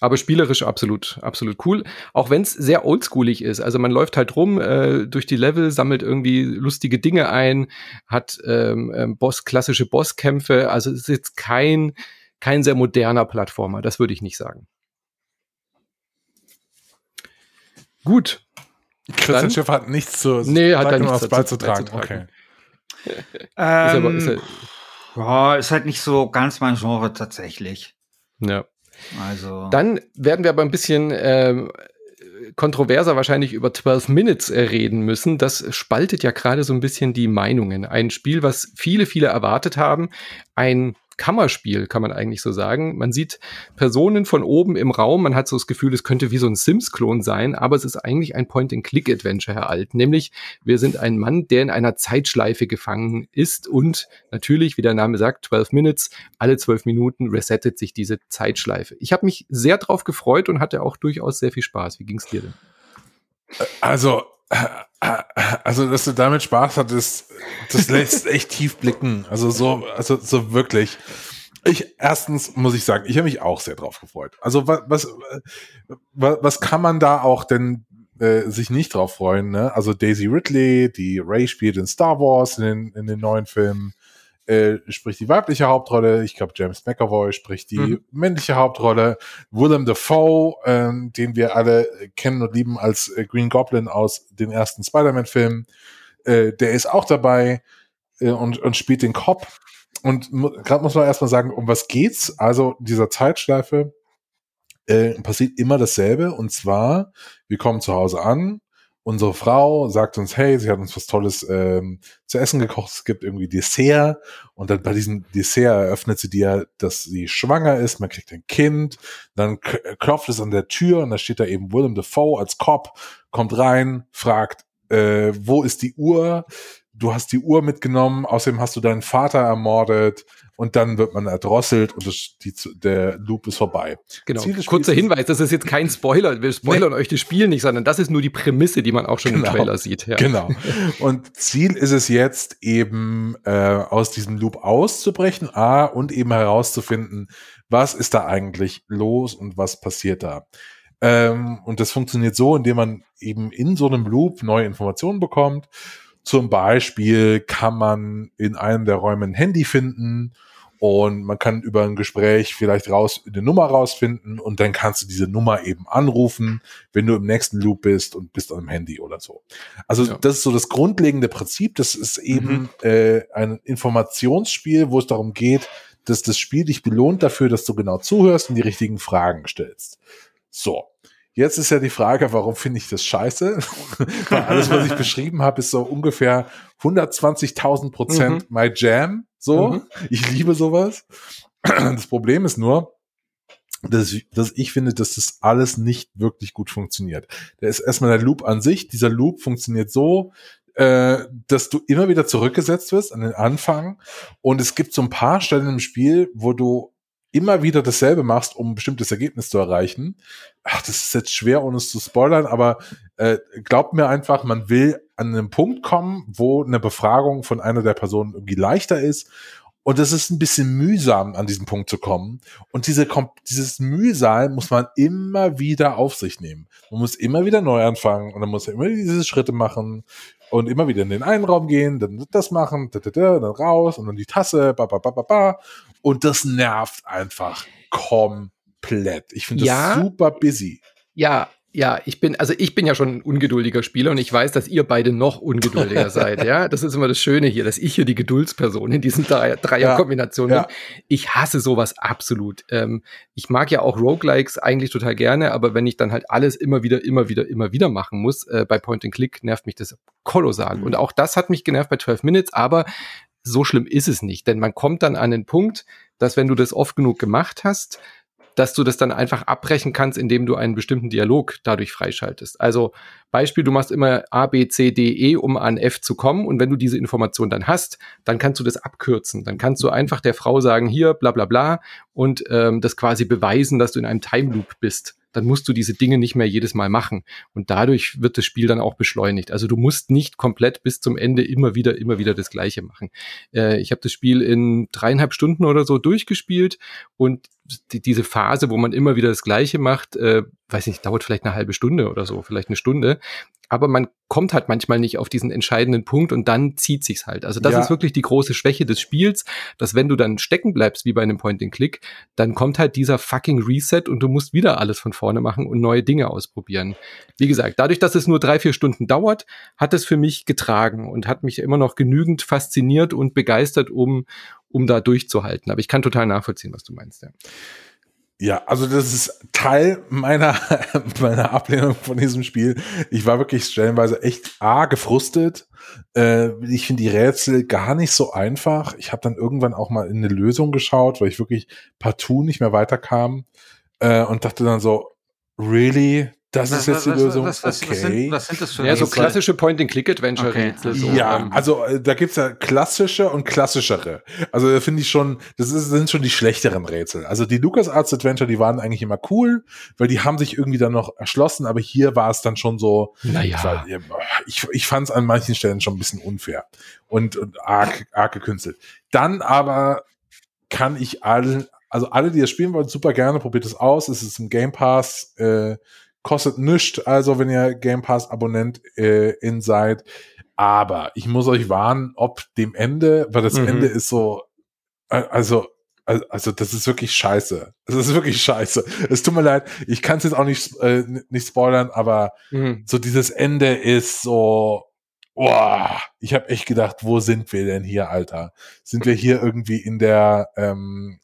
Aber spielerisch absolut, absolut cool. Auch wenn es sehr oldschoolig ist. Also man läuft halt rum äh, durch die Level, sammelt irgendwie lustige Dinge ein, hat ähm, ähm, Boss, klassische Bosskämpfe. Also es ist jetzt kein, kein sehr moderner Plattformer, das würde ich nicht sagen. Gut. Christian Schiff hat nichts zu, nee, hat nichts dazu beizutragen. beizutragen. Okay. Ähm, ist aber, ist, ja, ist halt nicht so ganz mein Genre tatsächlich. Ja. Also. Dann werden wir aber ein bisschen äh, kontroverser wahrscheinlich über 12 Minutes äh, reden müssen. Das spaltet ja gerade so ein bisschen die Meinungen. Ein Spiel, was viele, viele erwartet haben. Ein Kammerspiel, kann man eigentlich so sagen. Man sieht Personen von oben im Raum, man hat so das Gefühl, es könnte wie so ein Sims-Klon sein, aber es ist eigentlich ein Point-and-Click-Adventure, Herr Alt. Nämlich, wir sind ein Mann, der in einer Zeitschleife gefangen ist und natürlich, wie der Name sagt, 12 Minutes, alle 12 Minuten resettet sich diese Zeitschleife. Ich habe mich sehr drauf gefreut und hatte auch durchaus sehr viel Spaß. Wie ging es dir denn? Also, also, dass du damit Spaß hattest, das lässt echt tief blicken. Also so, also so wirklich. Ich erstens muss ich sagen, ich habe mich auch sehr drauf gefreut. Also was, was, was kann man da auch denn äh, sich nicht drauf freuen? Ne? Also Daisy Ridley, die Ray spielt in Star Wars in den, in den neuen Filmen äh, spricht die weibliche Hauptrolle. Ich glaube, James McAvoy spricht die mhm. männliche Hauptrolle. Willem Dafoe, äh, den wir alle kennen und lieben als äh, Green Goblin aus den ersten Spider-Man-Filmen, äh, der ist auch dabei äh, und, und spielt den Cop. Und gerade muss man erstmal sagen, um was geht's? Also dieser Zeitschleife äh, passiert immer dasselbe. Und zwar, wir kommen zu Hause an, unsere Frau sagt uns, hey, sie hat uns was Tolles ähm, zu essen gekocht, es gibt irgendwie Dessert. Und dann bei diesem Dessert eröffnet sie dir, dass sie schwanger ist, man kriegt ein Kind, dann klopft es an der Tür und da steht da eben Willem Dafoe als Cop, kommt rein, fragt, äh, wo ist die Uhr? Du hast die Uhr mitgenommen, außerdem hast du deinen Vater ermordet, und dann wird man erdrosselt und das, die, der Loop ist vorbei. Genau. Kurzer Hinweis, das ist jetzt kein Spoiler. Wir spoilern nee. euch das Spiel nicht, sondern das ist nur die Prämisse, die man auch schon genau. im Trailer sieht. Ja. Genau. Und Ziel ist es jetzt eben äh, aus diesem Loop auszubrechen, A, und eben herauszufinden, was ist da eigentlich los und was passiert da. Ähm, und das funktioniert so, indem man eben in so einem Loop neue Informationen bekommt zum Beispiel kann man in einem der Räume ein Handy finden und man kann über ein Gespräch vielleicht raus eine Nummer rausfinden und dann kannst du diese Nummer eben anrufen, wenn du im nächsten Loop bist und bist am Handy oder so. Also ja. das ist so das grundlegende Prinzip. Das ist eben mhm. äh, ein Informationsspiel, wo es darum geht, dass das Spiel dich belohnt dafür, dass du genau zuhörst und die richtigen Fragen stellst. So. Jetzt ist ja die Frage, warum finde ich das scheiße? Weil alles, was ich beschrieben habe, ist so ungefähr 120.000 Prozent mhm. my jam. So, mhm. ich liebe sowas. Das Problem ist nur, dass ich, dass ich finde, dass das alles nicht wirklich gut funktioniert. Da ist erstmal der Loop an sich. Dieser Loop funktioniert so, äh, dass du immer wieder zurückgesetzt wirst an den Anfang. Und es gibt so ein paar Stellen im Spiel, wo du immer wieder dasselbe machst, um ein bestimmtes Ergebnis zu erreichen. Ach, das ist jetzt schwer, ohne es zu spoilern, aber äh, glaubt mir einfach, man will an einen Punkt kommen, wo eine Befragung von einer der Personen irgendwie leichter ist. Und es ist ein bisschen mühsam, an diesen Punkt zu kommen. Und diese, dieses Mühsal muss man immer wieder auf sich nehmen. Man muss immer wieder neu anfangen und dann muss man immer diese Schritte machen und immer wieder in den einen Raum gehen, dann das machen, dann raus und dann die Tasse, ba, ba, ba, ba, ba. Und das nervt einfach komplett. Ich finde das ja, super busy. Ja, ja, ich bin, also ich bin ja schon ein ungeduldiger Spieler und ich weiß, dass ihr beide noch ungeduldiger seid, ja. Das ist immer das Schöne hier, dass ich hier die Geduldsperson in diesen Dreier-Kombinationen ja, bin. Ich hasse sowas absolut. Ähm, ich mag ja auch Roguelikes eigentlich total gerne, aber wenn ich dann halt alles immer wieder, immer wieder, immer wieder machen muss, äh, bei Point and Click nervt mich das kolossal. Mhm. Und auch das hat mich genervt bei 12 Minutes, aber so schlimm ist es nicht, denn man kommt dann an den Punkt, dass wenn du das oft genug gemacht hast, dass du das dann einfach abbrechen kannst, indem du einen bestimmten Dialog dadurch freischaltest. Also Beispiel, du machst immer A, B, C, D, E, um an F zu kommen. Und wenn du diese Information dann hast, dann kannst du das abkürzen. Dann kannst du einfach der Frau sagen, hier, bla bla bla, und ähm, das quasi beweisen, dass du in einem Time Loop bist dann musst du diese Dinge nicht mehr jedes Mal machen. Und dadurch wird das Spiel dann auch beschleunigt. Also du musst nicht komplett bis zum Ende immer wieder, immer wieder das Gleiche machen. Äh, ich habe das Spiel in dreieinhalb Stunden oder so durchgespielt und die, diese Phase, wo man immer wieder das Gleiche macht, äh, weiß nicht, dauert vielleicht eine halbe Stunde oder so, vielleicht eine Stunde aber man kommt halt manchmal nicht auf diesen entscheidenden Punkt und dann zieht sich's halt. Also das ja. ist wirklich die große Schwäche des Spiels, dass wenn du dann stecken bleibst wie bei einem Point-and-Click, dann kommt halt dieser fucking Reset und du musst wieder alles von vorne machen und neue Dinge ausprobieren. Wie gesagt, dadurch, dass es nur drei, vier Stunden dauert, hat es für mich getragen und hat mich immer noch genügend fasziniert und begeistert, um, um da durchzuhalten. Aber ich kann total nachvollziehen, was du meinst, ja. Ja, also das ist Teil meiner, meiner Ablehnung von diesem Spiel. Ich war wirklich stellenweise echt a gefrustet. Äh, ich finde die Rätsel gar nicht so einfach. Ich habe dann irgendwann auch mal in eine Lösung geschaut, weil ich wirklich partout nicht mehr weiterkam äh, und dachte dann so, really? Das was, ist jetzt was, die Lösung. Was, was, okay. was, sind, was sind das für Ja, so klassische Point-and-Click-Adventure. Okay. So, ja, ähm. also äh, da gibt's ja klassische und klassischere. Also da finde ich schon, das ist, sind schon die schlechteren Rätsel. Also die LucasArts Adventure, die waren eigentlich immer cool, weil die haben sich irgendwie dann noch erschlossen, aber hier war es dann schon so, naja. ich, ich fand es an manchen Stellen schon ein bisschen unfair und, und arg, arg gekünstelt. Dann aber kann ich alle, also alle, die das spielen wollen, super gerne, probiert es aus. Es ist im Game Pass, äh, kostet nichts, also wenn ihr Game Pass Abonnent äh, in seid. Aber ich muss euch warnen, ob dem Ende, weil das mhm. Ende ist so, also, also das ist wirklich scheiße. Das ist wirklich scheiße. Es tut mir leid, ich kann es jetzt auch nicht, äh, nicht spoilern, aber mhm. so dieses Ende ist so, Boah, ich habe echt gedacht, wo sind wir denn hier, Alter? Sind wir hier irgendwie in der ähm,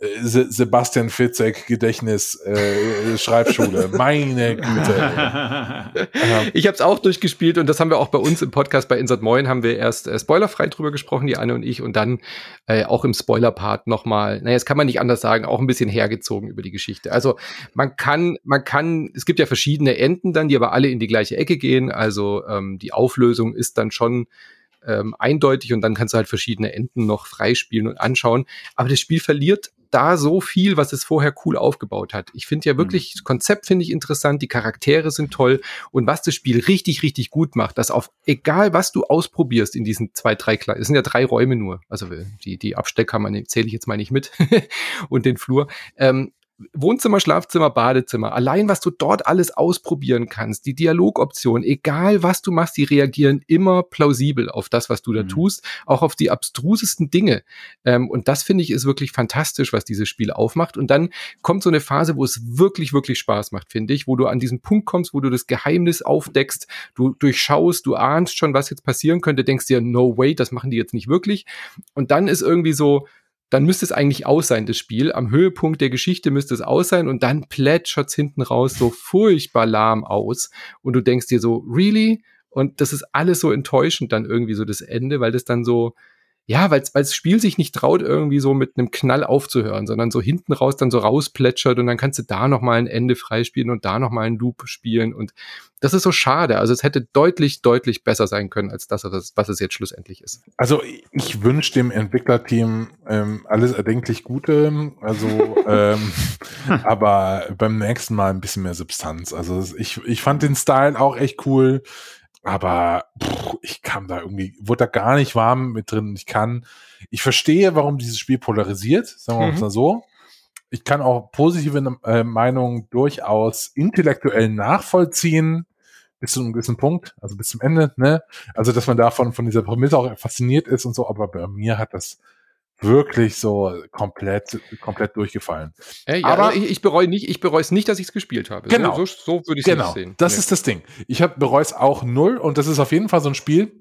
Sebastian Fitzek Gedächtnis äh, Schreibschule. Meine Güte. ich habe es auch durchgespielt und das haben wir auch bei uns im Podcast bei Insert Moin haben wir erst äh, spoilerfrei drüber gesprochen, die Anne und ich, und dann äh, auch im Spoiler-Part nochmal, naja, das kann man nicht anders sagen, auch ein bisschen hergezogen über die Geschichte. Also man kann, man kann, es gibt ja verschiedene Enden dann, die aber alle in die gleiche Ecke gehen. Also ähm, die Auflösung ist dann schon ähm, eindeutig und dann kannst du halt verschiedene Enden noch freispielen und anschauen. Aber das Spiel verliert da so viel, was es vorher cool aufgebaut hat. Ich finde ja mhm. wirklich, das Konzept finde ich interessant, die Charaktere sind toll und was das Spiel richtig, richtig gut macht, dass auf egal was du ausprobierst in diesen zwei, drei kleinen, es sind ja drei Räume nur, also die, die Abstellkammer zähle ich jetzt mal nicht mit und den Flur, ähm, Wohnzimmer, Schlafzimmer, Badezimmer, allein was du dort alles ausprobieren kannst, die Dialogoptionen, egal was du machst, die reagieren immer plausibel auf das, was du da mhm. tust, auch auf die abstrusesten Dinge. Ähm, und das finde ich ist wirklich fantastisch, was dieses Spiel aufmacht. Und dann kommt so eine Phase, wo es wirklich, wirklich Spaß macht, finde ich, wo du an diesen Punkt kommst, wo du das Geheimnis aufdeckst, du durchschaust, du ahnst schon, was jetzt passieren könnte, denkst dir, no way, das machen die jetzt nicht wirklich. Und dann ist irgendwie so, dann müsste es eigentlich aus sein, das Spiel. Am Höhepunkt der Geschichte müsste es aus sein und dann plätschert's hinten raus so furchtbar lahm aus. Und du denkst dir so, really? Und das ist alles so enttäuschend dann irgendwie so das Ende, weil das dann so, ja, weil das Spiel sich nicht traut, irgendwie so mit einem Knall aufzuhören, sondern so hinten raus dann so rausplätschert und dann kannst du da nochmal ein Ende freispielen und da nochmal ein Loop spielen und das ist so schade. Also es hätte deutlich, deutlich besser sein können, als das, was es jetzt schlussendlich ist. Also ich wünsche dem Entwicklerteam ähm, alles erdenklich Gute, also ähm, aber beim nächsten Mal ein bisschen mehr Substanz. Also ich, ich fand den Style auch echt cool. Aber pff, ich kam da irgendwie, wurde da gar nicht warm mit drin. Ich kann, ich verstehe, warum dieses Spiel polarisiert, sagen wir mhm. mal so. Ich kann auch positive äh, Meinungen durchaus intellektuell nachvollziehen, bis zu einem gewissen Punkt, also bis zum Ende, ne? Also, dass man davon, von dieser Prämisse auch fasziniert ist und so, aber bei mir hat das wirklich so komplett, komplett durchgefallen. Äh, ja, aber ich, ich bereue nicht, ich bereue es nicht, dass ich es gespielt habe. Genau. So, so, würde ich es genau. sehen. Das nee. ist das Ding. Ich bereue es auch null und das ist auf jeden Fall so ein Spiel,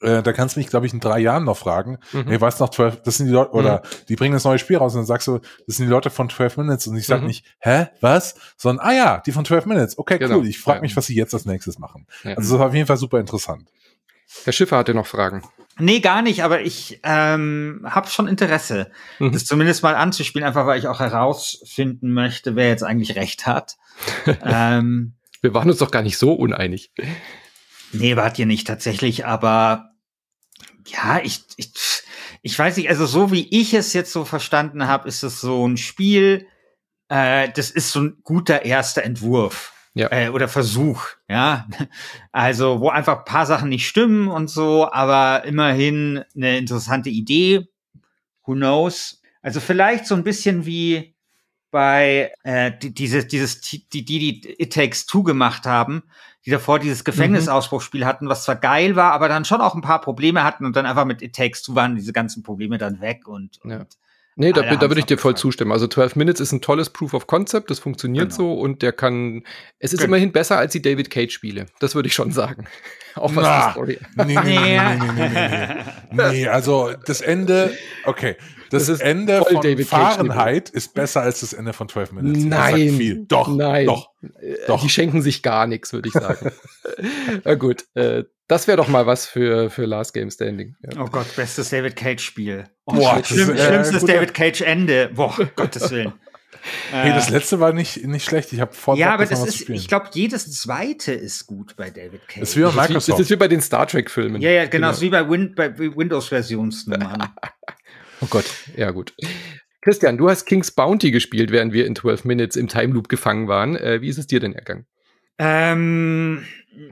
äh, da kannst du mich, glaube ich, in drei Jahren noch fragen. Mhm. Hey, weißt noch 12, das sind die Leute, oder mhm. die bringen das neue Spiel raus und dann sagst du, das sind die Leute von 12 Minutes und ich sage mhm. nicht, hä, was? Sondern, ah ja, die von 12 Minutes. Okay, genau. cool. Ich frage ja. mich, was sie jetzt als nächstes machen. Ja. Also das ist auf jeden Fall super interessant. Der Schiffer hatte noch Fragen. Nee, gar nicht, aber ich ähm, habe schon Interesse, mhm. das zumindest mal anzuspielen, einfach weil ich auch herausfinden möchte, wer jetzt eigentlich recht hat. ähm, Wir waren uns doch gar nicht so uneinig. Nee, wart ihr nicht tatsächlich, aber ja, ich, ich, ich weiß nicht, also so wie ich es jetzt so verstanden habe, ist es so ein Spiel, äh, das ist so ein guter erster Entwurf ja. Äh, oder Versuch, ja. Also, wo einfach paar Sachen nicht stimmen und so, aber immerhin eine interessante Idee. Who knows? Also vielleicht so ein bisschen wie bei äh, die, dieses, dieses, die, die, die It Takes Two gemacht haben, die davor dieses Gefängnisausbruchspiel hatten, was zwar geil war, aber dann schon auch ein paar Probleme hatten und dann einfach mit It Takes Two waren diese ganzen Probleme dann weg und, und ja. Nee, da, da würde ich dir voll zustimmen. Also 12 Minutes ist ein tolles Proof of Concept, das funktioniert genau. so und der kann, es ist genau. immerhin besser als die David Cage Spiele. Das würde ich schon sagen. Auch was Na, die Story. Nee, nee, nee, nee, nee, nee, nee. nee, also das Ende, okay, das, das Ende von David Fahrenheit ist besser als das Ende von 12 Minutes. Nein, doch, nein, doch, doch. Die schenken sich gar nichts, würde ich sagen. Na gut, äh, das wäre doch mal was für, für Last Game Standing. Ja. Oh Gott, bestes David Cage-Spiel. Oh, Boah, schlimm, ist, äh, schlimmstes David Cage-Ende. Boah, Gottes Willen. Hey, das letzte war nicht, nicht schlecht. Ich habe voll Ja, aber das ist, ich glaube, jedes zweite ist gut bei David Cage. Das ist wie bei Microsoft. Das ist wie bei den Star Trek-Filmen. Ja, ja, genau. genau. wie bei, Win bei Windows-Versionsnummern. oh Gott, ja, gut. Christian, du hast King's Bounty gespielt, während wir in 12 Minutes im Time Loop gefangen waren. Äh, wie ist es dir denn ergangen? Ähm,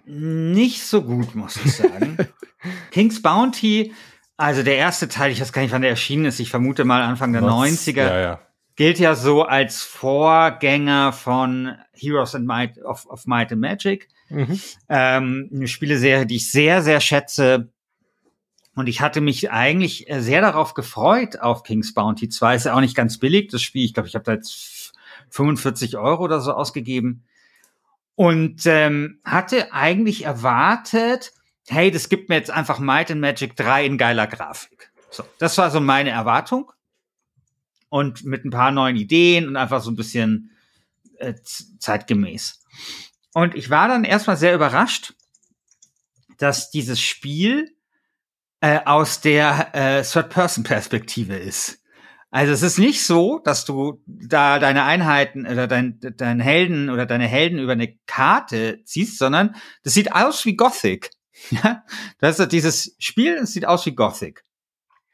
nicht so gut, muss ich sagen. King's Bounty, also der erste Teil, ich weiß gar nicht, wann der erschienen ist, ich vermute mal Anfang der Was? 90er. Ja, ja. Gilt ja so als Vorgänger von Heroes and Might of, of Might and Magic. Mhm. Ähm, eine Spieleserie, die ich sehr, sehr schätze. Und ich hatte mich eigentlich sehr darauf gefreut auf King's Bounty 2. Ist ja auch nicht ganz billig, das Spiel. Ich glaube, ich habe da jetzt 45 Euro oder so ausgegeben und ähm, hatte eigentlich erwartet, hey, das gibt mir jetzt einfach Might and Magic 3 in geiler Grafik. So, das war so meine Erwartung. Und mit ein paar neuen Ideen und einfach so ein bisschen äh, zeitgemäß. Und ich war dann erstmal sehr überrascht, dass dieses Spiel äh, aus der äh, Third-Person-Perspektive ist. Also es ist nicht so, dass du da deine Einheiten oder dein, dein Helden oder deine Helden über eine Karte ziehst, sondern das sieht aus wie Gothic. Ja, das ist dieses Spiel, es sieht aus wie Gothic.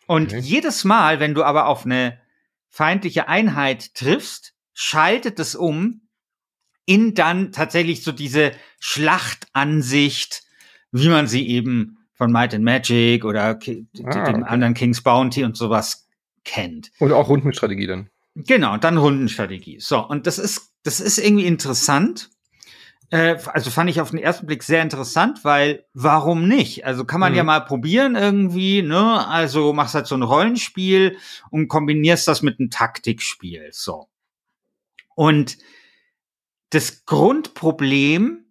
Und okay. jedes Mal, wenn du aber auf eine feindliche Einheit triffst, schaltet es um in dann tatsächlich so diese Schlachtansicht, wie man sie eben von Might and Magic oder ah, dem okay. anderen King's Bounty und sowas kennt. Und auch Rundenstrategie dann. Genau, dann Rundenstrategie. So, und das ist, das ist irgendwie interessant. Äh, also fand ich auf den ersten Blick sehr interessant, weil warum nicht? Also kann man mhm. ja mal probieren irgendwie, ne? Also machst halt so ein Rollenspiel und kombinierst das mit einem Taktikspiel. So. Und das Grundproblem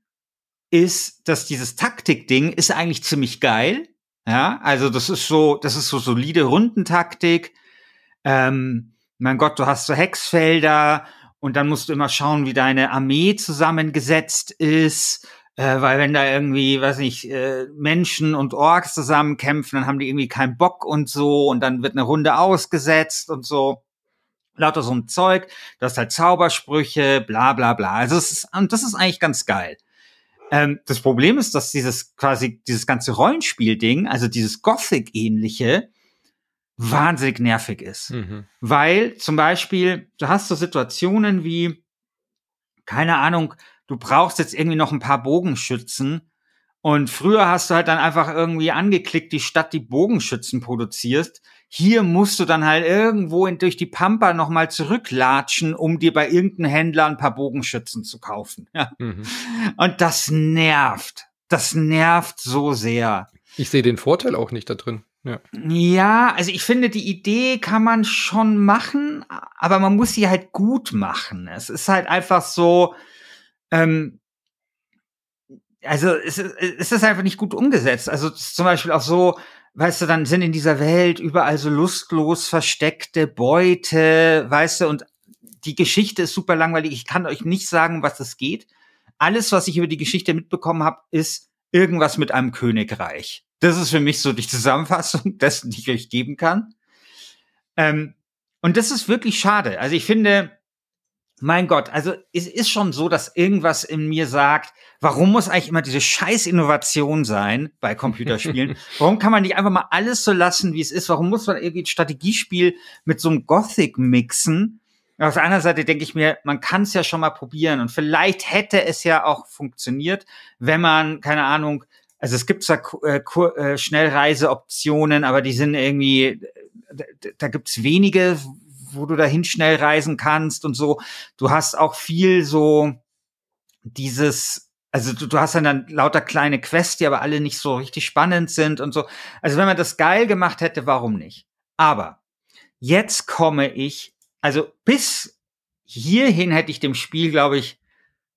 ist, dass dieses Taktikding ist eigentlich ziemlich geil. Ja, also das ist so, das ist so solide Rundentaktik ähm, mein Gott, du hast so Hexfelder und dann musst du immer schauen, wie deine Armee zusammengesetzt ist. Äh, weil wenn da irgendwie, weiß nicht, äh, Menschen und Orks zusammen kämpfen, dann haben die irgendwie keinen Bock und so und dann wird eine Runde ausgesetzt und so. Lauter so ein Zeug, das halt Zaubersprüche, bla bla bla. Also es ist, und das ist eigentlich ganz geil. Ähm, das Problem ist, dass dieses quasi, dieses ganze Rollenspiel-Ding, also dieses Gothic-ähnliche, wahnsinnig nervig ist. Mhm. Weil zum Beispiel, du hast so Situationen wie, keine Ahnung, du brauchst jetzt irgendwie noch ein paar Bogenschützen und früher hast du halt dann einfach irgendwie angeklickt, die Stadt, die Bogenschützen produzierst. Hier musst du dann halt irgendwo in, durch die Pampa nochmal zurücklatschen, um dir bei irgendeinem Händler ein paar Bogenschützen zu kaufen. Ja. Mhm. Und das nervt. Das nervt so sehr. Ich sehe den Vorteil auch nicht da drin. Ja. ja, also ich finde, die Idee kann man schon machen, aber man muss sie halt gut machen. Es ist halt einfach so, ähm, also es, es ist einfach nicht gut umgesetzt. Also zum Beispiel auch so, weißt du, dann sind in dieser Welt überall so lustlos versteckte Beute, weißt du, und die Geschichte ist super langweilig. Ich kann euch nicht sagen, was es geht. Alles, was ich über die Geschichte mitbekommen habe, ist irgendwas mit einem Königreich. Das ist für mich so die Zusammenfassung dessen, die ich euch geben kann. Ähm, und das ist wirklich schade. Also ich finde, mein Gott, also es ist schon so, dass irgendwas in mir sagt, warum muss eigentlich immer diese scheiß Innovation sein bei Computerspielen? warum kann man nicht einfach mal alles so lassen, wie es ist? Warum muss man irgendwie ein Strategiespiel mit so einem Gothic mixen? Auf der anderen Seite denke ich mir, man kann es ja schon mal probieren und vielleicht hätte es ja auch funktioniert, wenn man, keine Ahnung, also es gibt zwar äh, äh, Schnellreiseoptionen, aber die sind irgendwie, da, da gibt's wenige, wo du dahin schnell reisen kannst und so. Du hast auch viel so dieses, also du, du hast dann, dann lauter kleine Quests, die aber alle nicht so richtig spannend sind und so. Also wenn man das geil gemacht hätte, warum nicht? Aber jetzt komme ich, also bis hierhin hätte ich dem Spiel, glaube ich,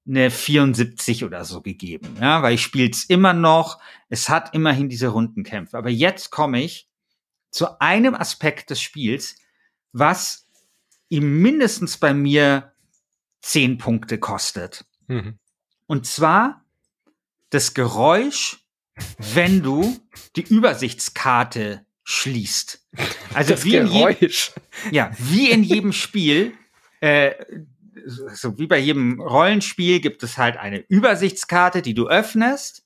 eine 74 oder so gegeben, ja, weil ich spiele es immer noch. Es hat immerhin diese Rundenkämpfe. Aber jetzt komme ich zu einem Aspekt des Spiels, was ihm mindestens bei mir zehn Punkte kostet. Mhm. Und zwar das Geräusch, wenn du die Übersichtskarte schließt. Also das wie Geräusch. in jedem, ja, wie in jedem Spiel, äh, so wie bei jedem Rollenspiel gibt es halt eine Übersichtskarte, die du öffnest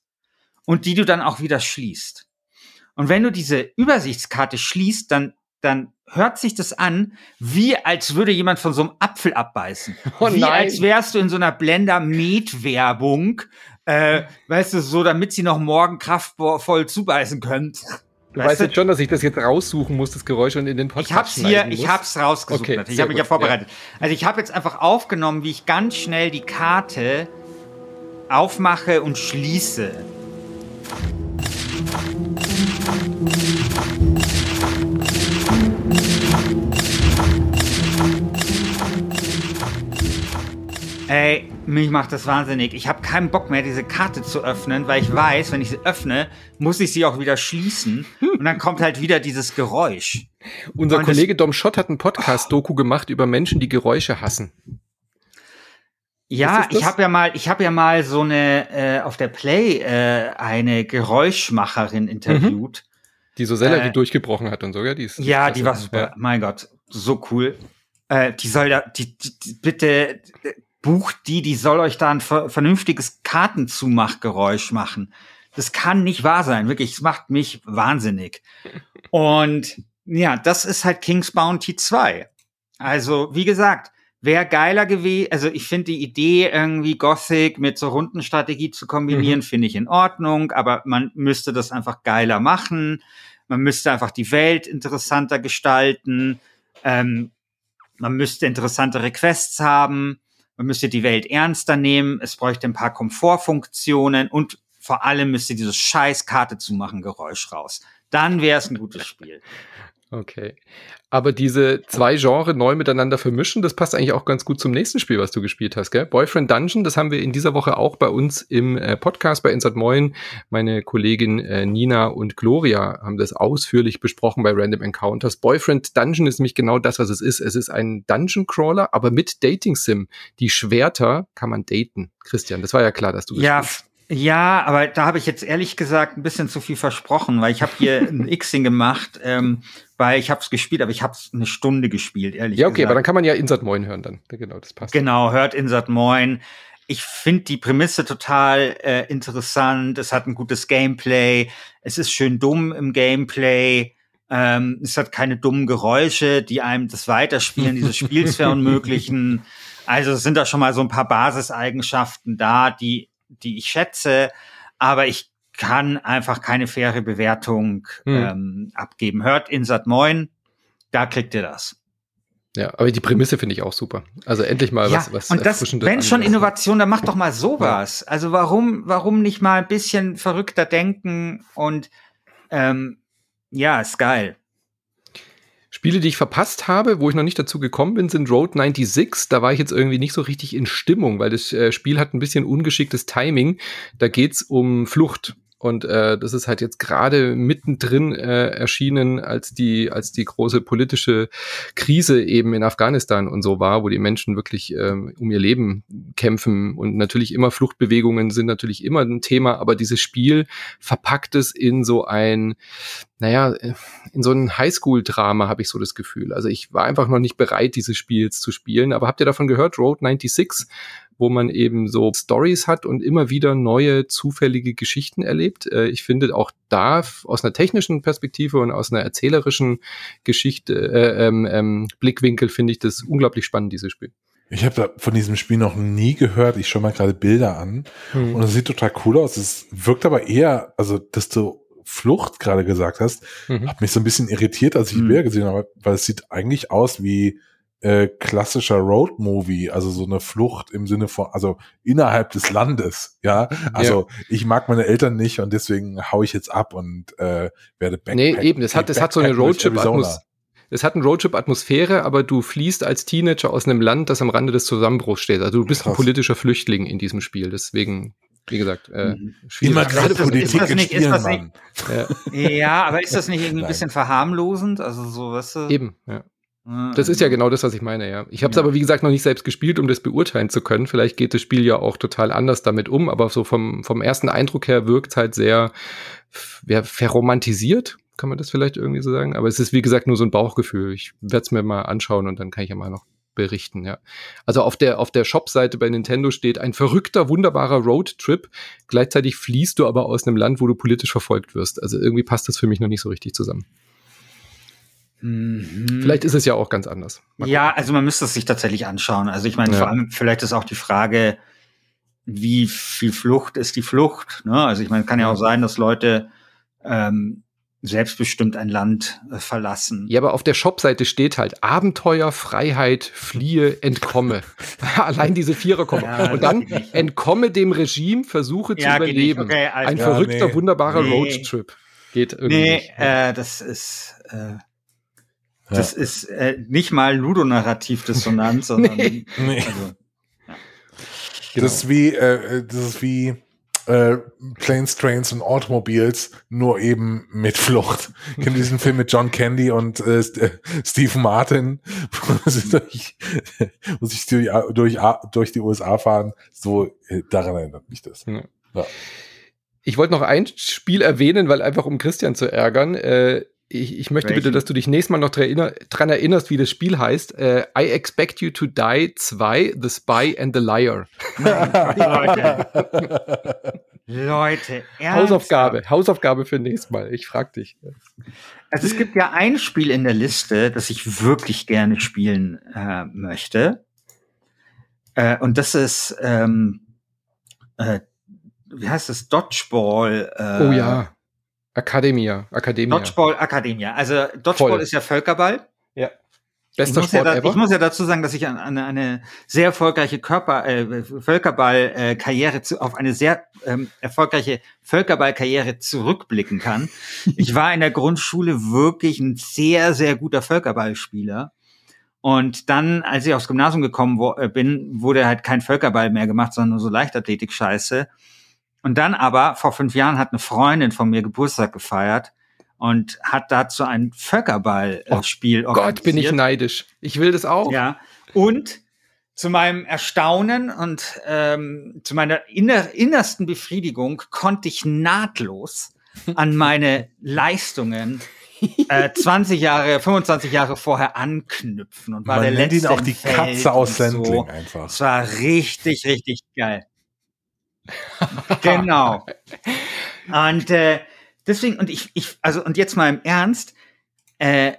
und die du dann auch wieder schließt. Und wenn du diese Übersichtskarte schließt, dann dann hört sich das an, wie als würde jemand von so einem Apfel abbeißen. Oh wie als wärst du in so einer Blender-Met-Werbung, äh, weißt du, so damit sie noch morgen kraftvoll zubeißen können. Du weißt, weißt jetzt schon, dass ich das jetzt raussuchen muss, das Geräusch und in den Podcast Ich hab's hier, ich hab's rausgesucht. Okay, ich habe mich ja vorbereitet. Ja. Also ich habe jetzt einfach aufgenommen, wie ich ganz schnell die Karte aufmache und schließe. Ey, mich macht das wahnsinnig. Ich habe keinen Bock mehr, diese Karte zu öffnen, weil ich weiß, wenn ich sie öffne, muss ich sie auch wieder schließen. Und dann kommt halt wieder dieses Geräusch. Unser und Kollege Dom Schott hat einen Podcast-Doku oh. gemacht über Menschen, die Geräusche hassen. Ja, ich habe ja mal, ich habe ja mal so eine äh, auf der Play äh, eine Geräuschmacherin interviewt, mhm. die so Sellerie äh, durchgebrochen hat und so, ja, die ist. Ja, die war super. Ja. Mein Gott, so cool. Äh, die soll da, die, die, die bitte bucht die, die soll euch da ein vernünftiges Kartenzumachgeräusch machen. Das kann nicht wahr sein, wirklich. Es macht mich wahnsinnig. Und ja, das ist halt King's Bounty 2. Also, wie gesagt, wäre geiler gewesen. Also, ich finde die Idee, irgendwie Gothic mit so Rundenstrategie zu kombinieren, mhm. finde ich in Ordnung, aber man müsste das einfach geiler machen. Man müsste einfach die Welt interessanter gestalten. Ähm, man müsste interessantere Quests haben man müsste die Welt ernster nehmen, es bräuchte ein paar Komfortfunktionen und vor allem müsste dieses scheiß Karte zumachen Geräusch raus. Dann wäre es ein gutes Spiel. Okay. Aber diese zwei Genre neu miteinander vermischen, das passt eigentlich auch ganz gut zum nächsten Spiel, was du gespielt hast, gell? Boyfriend Dungeon, das haben wir in dieser Woche auch bei uns im äh, Podcast bei Insert Moin. Meine Kollegin äh, Nina und Gloria haben das ausführlich besprochen bei Random Encounters. Boyfriend Dungeon ist nämlich genau das, was es ist. Es ist ein Dungeon Crawler, aber mit Dating Sim. Die Schwerter kann man daten. Christian, das war ja klar, dass du Ja, ja, aber da habe ich jetzt ehrlich gesagt ein bisschen zu viel versprochen, weil ich habe hier ein Xing gemacht, ähm, weil ich habe es gespielt, aber ich habe es eine Stunde gespielt, ehrlich Ja, okay, gesagt. aber dann kann man ja Insert Moin hören dann. Genau, das passt. Genau, hört Insert Moin. Ich finde die Prämisse total äh, interessant. Es hat ein gutes Gameplay. Es ist schön dumm im Gameplay. Ähm, es hat keine dummen Geräusche, die einem das Weiterspielen dieses Spiels verunmöglichen. Also es sind da schon mal so ein paar Basiseigenschaften da, die die ich schätze, aber ich kann einfach keine faire Bewertung hm. ähm, abgeben. Hört Insat Moin, da kriegt ihr das. Ja, aber die Prämisse finde ich auch super. Also endlich mal ja, was, was und das, wenn schon Innovation, dann macht doch mal sowas. Ja. Also warum, warum nicht mal ein bisschen verrückter denken und ähm, ja, ist geil. Spiele, die ich verpasst habe, wo ich noch nicht dazu gekommen bin, sind Road 96. Da war ich jetzt irgendwie nicht so richtig in Stimmung, weil das äh, Spiel hat ein bisschen ungeschicktes Timing. Da geht's um Flucht. Und äh, das ist halt jetzt gerade mittendrin äh, erschienen, als die, als die große politische Krise eben in Afghanistan und so war, wo die Menschen wirklich ähm, um ihr Leben kämpfen. Und natürlich immer Fluchtbewegungen sind natürlich immer ein Thema, aber dieses Spiel verpackt es in so ein, naja, in so ein Highschool-Drama habe ich so das Gefühl. Also ich war einfach noch nicht bereit, dieses Spiels zu spielen. Aber habt ihr davon gehört? Road 96 wo man eben so Stories hat und immer wieder neue zufällige Geschichten erlebt. Äh, ich finde auch da aus einer technischen Perspektive und aus einer erzählerischen Geschichte, äh, ähm, ähm, Blickwinkel finde ich das unglaublich spannend, dieses Spiel. Ich habe von diesem Spiel noch nie gehört. Ich schaue mal gerade Bilder an hm. und es sieht total cool aus. Es wirkt aber eher, also dass du Flucht gerade gesagt hast, mhm. hat mich so ein bisschen irritiert, als ich die hm. Bilder gesehen habe, weil es sieht eigentlich aus wie äh, klassischer Road-Movie, also so eine Flucht im Sinne von, also innerhalb des Landes, ja. Also ja. ich mag meine Eltern nicht und deswegen hau ich jetzt ab und äh, werde Backpack. Nee, eben, das hat, das hat so eine Roadtrip-Atmosphäre. Es hat eine Roadtrip-Atmosphäre, aber du fließt als Teenager aus einem Land, das am Rande des Zusammenbruchs steht. Also du bist Krass. ein politischer Flüchtling in diesem Spiel. Deswegen, wie gesagt, äh, mhm. Immer gerade Politik ist nicht, ist nicht, ja. ja, aber ist das nicht irgendwie ein bisschen verharmlosend? Also so, weißt du? Eben, ja. Das ist ja genau das, was ich meine, ja. Ich habe es ja. aber, wie gesagt, noch nicht selbst gespielt, um das beurteilen zu können. Vielleicht geht das Spiel ja auch total anders damit um, aber so vom, vom ersten Eindruck her wirkt halt sehr ja, verromantisiert, kann man das vielleicht irgendwie so sagen. Aber es ist, wie gesagt, nur so ein Bauchgefühl. Ich werde es mir mal anschauen und dann kann ich ja mal noch berichten, ja. Also auf der, auf der Shop-Seite bei Nintendo steht ein verrückter, wunderbarer Roadtrip. Gleichzeitig fließt du aber aus einem Land, wo du politisch verfolgt wirst. Also irgendwie passt das für mich noch nicht so richtig zusammen. Mhm. Vielleicht ist es ja auch ganz anders. Ja, also man müsste es sich tatsächlich anschauen. Also ich meine, ja. vor allem vielleicht ist auch die Frage, wie viel Flucht ist die Flucht? Ne? Also ich meine, kann ja auch sein, dass Leute ähm, selbstbestimmt ein Land äh, verlassen. Ja, aber auf der Shopseite steht halt Abenteuer, Freiheit, fliehe, entkomme. Allein diese Vierer kommen. Ja, und dann entkomme dem Regime, versuche ja, zu überleben. Okay, also ein verrückter, nee. wunderbarer nee. Roadtrip. Geht irgendwie. Nee, nicht. Äh, das ist äh, das ja. ist äh, nicht mal Ludonarrativ-Dissonanz, sondern nee. Also, ja. Das ist wie, äh, das ist wie äh, Planes, Trains und Automobiles, nur eben mit Flucht. Ich kenne diesen Film mit John Candy und äh, äh Steve Martin, wo sie durch, wo sich durch, durch, durch die USA fahren. So, äh, daran erinnert mich das. Ja. Ich wollte noch ein Spiel erwähnen, weil einfach um Christian zu ärgern. Äh, ich, ich möchte Welchen? bitte, dass du dich nächstes Mal noch dran erinnerst, wie das Spiel heißt. Äh, I Expect You to Die 2, The Spy and the Liar. Leute. Leute, ernsthaft? Hausaufgabe, Hausaufgabe für nächstes Mal. Ich frag dich. Also es gibt ja ein Spiel in der Liste, das ich wirklich gerne spielen äh, möchte. Äh, und das ist, ähm, äh, wie heißt das? Dodgeball. Äh, oh ja. Academia, Academia. Dodgeball Academia. Also Dodgeball Voll. ist ja Völkerball. Ja. Bester ich Sport ja da, ever. Ich muss ja dazu sagen, dass ich an, an eine sehr erfolgreiche Körper äh, Völkerball-Karriere zu, auf eine sehr ähm, erfolgreiche Völkerball-Karriere zurückblicken kann. ich war in der Grundschule wirklich ein sehr sehr guter Völkerballspieler. Und dann, als ich aufs Gymnasium gekommen wo, äh, bin, wurde halt kein Völkerball mehr gemacht, sondern nur so Leichtathletik-Scheiße. Und dann aber, vor fünf Jahren hat eine Freundin von mir Geburtstag gefeiert und hat dazu ein Völkerballspiel oh organisiert. Gott, bin ich neidisch. Ich will das auch. Ja. Und zu meinem Erstaunen und ähm, zu meiner inner innersten Befriedigung konnte ich nahtlos an meine Leistungen äh, 20 Jahre, 25 Jahre vorher anknüpfen und war Man der letzte. Ihn auch die Katze aus Sendling so. einfach. Es war richtig, richtig geil. genau. Und äh, deswegen, und ich, ich, also, und jetzt mal im Ernst, äh,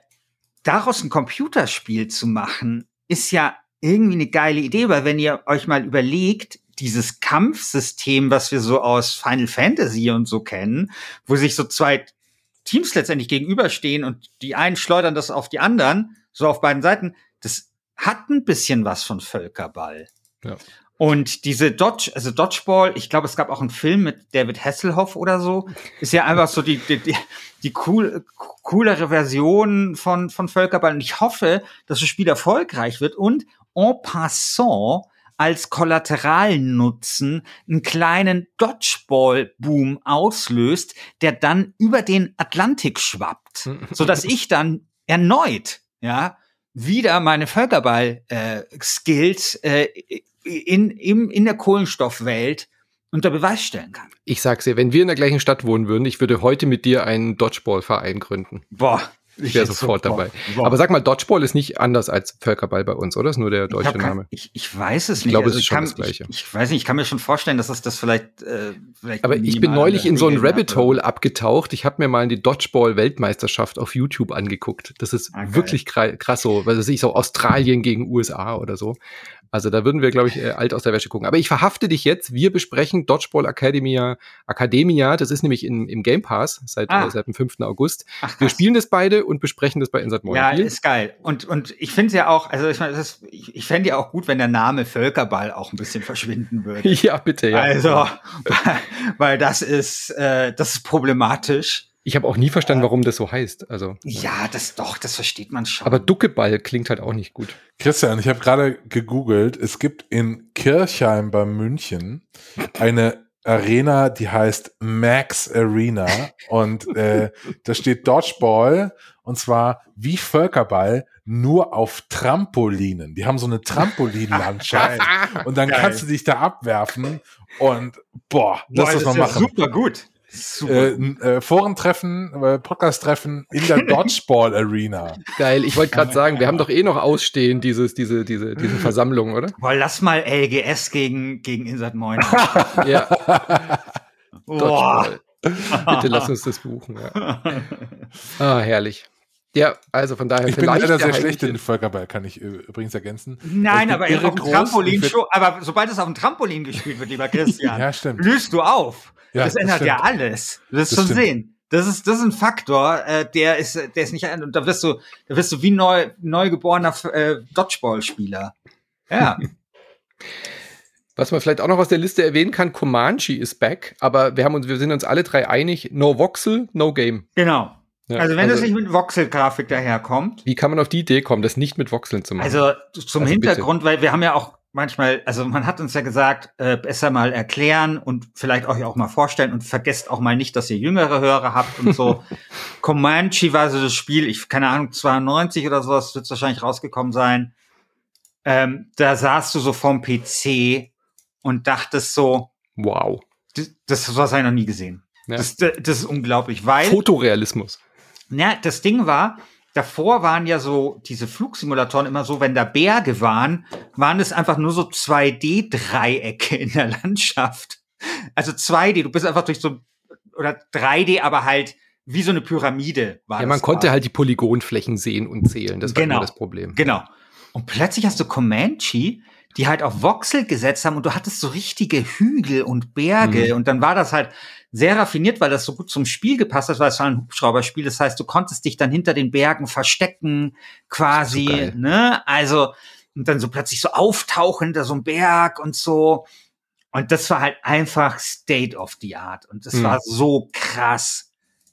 daraus ein Computerspiel zu machen, ist ja irgendwie eine geile Idee, weil wenn ihr euch mal überlegt, dieses Kampfsystem, was wir so aus Final Fantasy und so kennen, wo sich so zwei Teams letztendlich gegenüberstehen und die einen schleudern das auf die anderen, so auf beiden Seiten, das hat ein bisschen was von Völkerball. Ja. Und diese Dodge, also Dodgeball, ich glaube, es gab auch einen Film mit David Hasselhoff oder so, ist ja einfach so die, die, die, cool, coolere Version von, von Völkerball. Und ich hoffe, dass das Spiel erfolgreich wird und en passant als Kollateralnutzen einen kleinen Dodgeball-Boom auslöst, der dann über den Atlantik schwappt, so dass ich dann erneut, ja, wieder meine Völkerball-Skills äh, äh, in, in, in der Kohlenstoffwelt unter Beweis stellen kann. Ich sag's dir, wenn wir in der gleichen Stadt wohnen würden, ich würde heute mit dir einen Dodgeball-Verein gründen. Boah, ich wäre sofort dabei. Wow. Aber sag mal, Dodgeball ist nicht anders als Völkerball bei uns, oder? Ist nur der deutsche ich Name. Ich, ich weiß es ich nicht. Glaube, also es ist schon das Gleiche. Ich, ich, weiß nicht, ich kann mir schon vorstellen, dass es das vielleicht. Äh, vielleicht Aber ich bin neulich in so ein Rabbit Hole abgetaucht. Ich habe mir mal die Dodgeball-Weltmeisterschaft auf YouTube angeguckt. Das ist ah, wirklich krass so, weil das ist so Australien gegen USA oder so. Also da würden wir, glaube ich, äh, alt aus der Wäsche gucken. Aber ich verhafte dich jetzt. Wir besprechen Dodgeball Academia. Academia, das ist nämlich in, im Game Pass seit, ah. äh, seit dem 5. August. Ach, wir spielen das beide und besprechen das bei Insert Moin. Ja, ist geil. Und, und ich finde es ja auch, also ich meine, ich, ich fände ja auch gut, wenn der Name Völkerball auch ein bisschen verschwinden würde. ja, bitte, ja. Also, weil, weil das ist, äh, das ist problematisch. Ich habe auch nie verstanden, warum das so heißt. Also ja, das doch, das versteht man schon. Aber Duckeball klingt halt auch nicht gut. Christian, ich habe gerade gegoogelt. Es gibt in Kirchheim bei München eine Arena, die heißt Max Arena und äh, da steht Dodgeball und zwar wie Völkerball nur auf Trampolinen. Die haben so eine Trampolinlandschaft und dann Geil. kannst du dich da abwerfen und boah, das muss man machen. Super gut. Äh, äh, Forentreffen, äh, Podcast-Treffen in der Dodgeball Arena. Geil, ich wollte gerade sagen, wir haben doch eh noch ausstehen, dieses, diese, diese, diese Versammlung, oder? Boah, lass mal LGS gegen, gegen Insert Moin. ja. Boah. Bitte lass uns das buchen. Ja. Ah, herrlich. Ja, also von daher. Ich bin leider sehr schlecht in Völkerball, kann ich übrigens ergänzen. Nein, aber auf dem Trampolin schon. Aber sobald es auf dem Trampolin gespielt wird, lieber Christian, ja, stimmt. blühst du auf. Ja, das, das ändert stimmt. ja alles. Du wirst das schon stimmt. sehen. Das ist, das ist ein Faktor, äh, der ist, der ist nicht, und da wirst du, da wirst du wie neu, neugeborener äh, Dodgeball-Spieler. Ja. Was man vielleicht auch noch aus der Liste erwähnen kann, Comanche ist back, aber wir haben uns, wir sind uns alle drei einig, no Voxel, no Game. Genau. Ja, also wenn also, das nicht mit Voxel-Grafik daherkommt. Wie kann man auf die Idee kommen, das nicht mit Voxeln zu machen? Also zum also Hintergrund, bitte. weil wir haben ja auch manchmal, also man hat uns ja gesagt, äh, besser mal erklären und vielleicht euch auch mal vorstellen und vergesst auch mal nicht, dass ihr jüngere Hörer habt und so. Comanche war so das Spiel, ich keine Ahnung, 92 oder sowas wird es wahrscheinlich rausgekommen sein. Ähm, da saßt du so vorm PC und dachtest so, wow, das, das was ich noch nie gesehen. Ja. Das, das ist unglaublich, weil Fotorealismus. Ja, das Ding war, davor waren ja so diese Flugsimulatoren immer so, wenn da Berge waren, waren es einfach nur so 2D-Dreiecke in der Landschaft. Also 2D, du bist einfach durch so, oder 3D, aber halt wie so eine Pyramide war Ja, man konnte halt die Polygonflächen sehen und zählen. Das war genau, das Problem. Genau. Und plötzlich hast du Comanche, die halt auf Voxel gesetzt haben und du hattest so richtige Hügel und Berge mhm. und dann war das halt sehr raffiniert, weil das so gut zum Spiel gepasst hat, weil es war ein Hubschrauberspiel. Das heißt, du konntest dich dann hinter den Bergen verstecken, quasi, so ne? Also, und dann so plötzlich so auftauchen hinter so einem Berg und so. Und das war halt einfach State of the Art. Und das mhm. war so krass.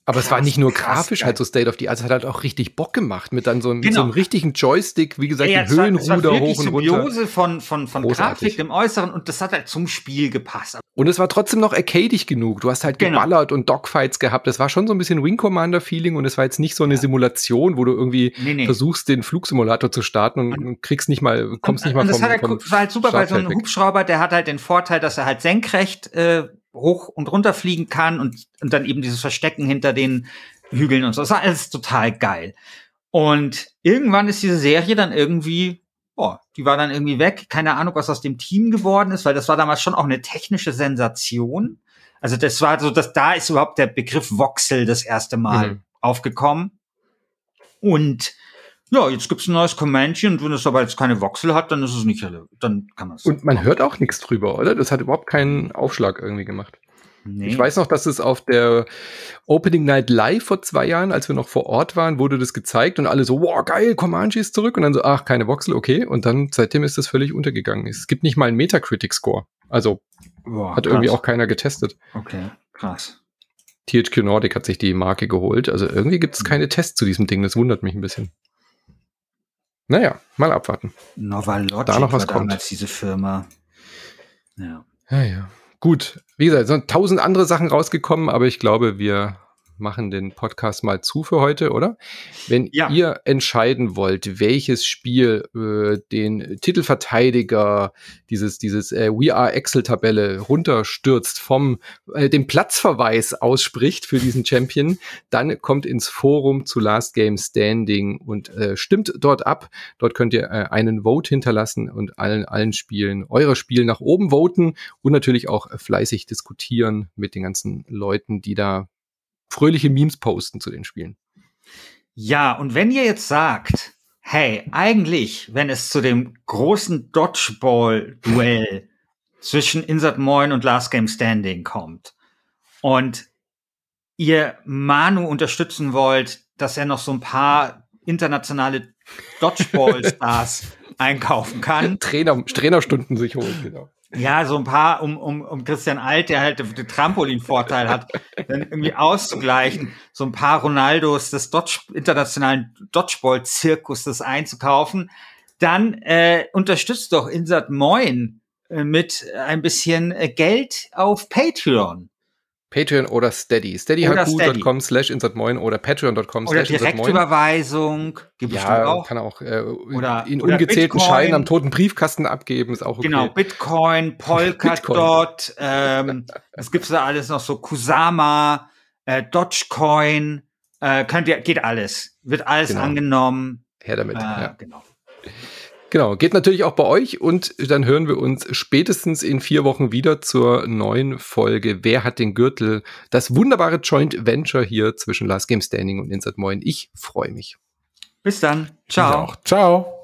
Aber krass, es war nicht nur grafisch geil. halt so State of the Art, es hat halt auch richtig Bock gemacht mit dann so, genau. mit so einem genau. richtigen Joystick, wie gesagt, ja, ja, Höhenruder hoch und runter. Symbiose von, von, von Grafik im Äußeren und das hat halt zum Spiel gepasst. Und es war trotzdem noch arcadig genug. Du hast halt genau. geballert und Dogfights gehabt. Das war schon so ein bisschen Wing Commander Feeling und es war jetzt nicht so eine ja. Simulation, wo du irgendwie nee, nee. versuchst, den Flugsimulator zu starten und, und kriegst nicht mal, kommst und, nicht mal und vom, das hat halt, war halt super, weil so ein Hubschrauber, der hat halt den Vorteil, dass er halt senkrecht äh, hoch und runter fliegen kann und, und dann eben dieses Verstecken hinter den Hügeln und so. Das war alles total geil. Und irgendwann ist diese Serie dann irgendwie, boah, die war dann irgendwie weg. Keine Ahnung, was aus dem Team geworden ist, weil das war damals schon auch eine technische Sensation. Also das war so, dass da ist überhaupt der Begriff Voxel das erste Mal mhm. aufgekommen. Und ja, jetzt gibt's ein neues Comanche und wenn es aber jetzt keine Voxel hat, dann ist es nicht, dann kann man es. Und man hört auch nichts drüber, oder? Das hat überhaupt keinen Aufschlag irgendwie gemacht. Nee. Ich weiß noch, dass es auf der Opening Night Live vor zwei Jahren, als wir noch vor Ort waren, wurde das gezeigt und alle so, wow, geil, Comanche ist zurück und dann so, ach, keine Voxel, okay. Und dann seitdem ist das völlig untergegangen. Es gibt nicht mal einen Metacritic-Score. Also Boah, hat krass. irgendwie auch keiner getestet. Okay, krass. THQ Nordic hat sich die Marke geholt. Also irgendwie gibt es hm. keine Tests zu diesem Ding. Das wundert mich ein bisschen. Naja, mal abwarten. Novalogic da noch was kommt. damals diese Firma. Ja. Ja, ja. Gut. Wie gesagt, sind tausend andere Sachen rausgekommen, aber ich glaube, wir machen den Podcast mal zu für heute, oder? Wenn ja. ihr entscheiden wollt, welches Spiel äh, den Titelverteidiger dieses dieses äh, We Are Excel Tabelle runterstürzt vom äh, dem Platzverweis ausspricht für diesen Champion, dann kommt ins Forum zu Last Game Standing und äh, stimmt dort ab. Dort könnt ihr äh, einen Vote hinterlassen und allen allen Spielen eure Spiel nach oben voten und natürlich auch fleißig diskutieren mit den ganzen Leuten, die da fröhliche Memes posten zu den Spielen. Ja, und wenn ihr jetzt sagt, hey, eigentlich, wenn es zu dem großen Dodgeball-Duell zwischen Insert Moin und Last Game Standing kommt und ihr Manu unterstützen wollt, dass er noch so ein paar internationale Dodgeball-Stars einkaufen kann. Trainer, Trainerstunden sich holen, genau. Ja, so ein paar, um, um, um Christian Alt, der halt den Trampolin-Vorteil hat, dann irgendwie auszugleichen, so ein paar Ronaldos des Dodge, internationalen Dodgeball-Zirkuses einzukaufen, dann äh, unterstützt doch Insert Moin äh, mit ein bisschen äh, Geld auf Patreon. Patreon oder Steady. steadyhq.com slash insertmoin oder patreon.com slash Direktüberweisung. Ja, auch. kann auch äh, oder, in oder ungezählten Bitcoin. Scheinen am toten Briefkasten abgeben, ist auch okay. Genau, Bitcoin, Polkadot, ähm, es gibt da alles noch so, Kusama, äh, Dogecoin, äh, könnt ihr, geht alles. Wird alles genau. angenommen. Her damit, äh, ja. Genau. Genau, geht natürlich auch bei euch und dann hören wir uns spätestens in vier Wochen wieder zur neuen Folge Wer hat den Gürtel? Das wunderbare Joint Venture hier zwischen Last Game Standing und Insert Moin. Ich freue mich. Bis dann. Ciao. Ciao.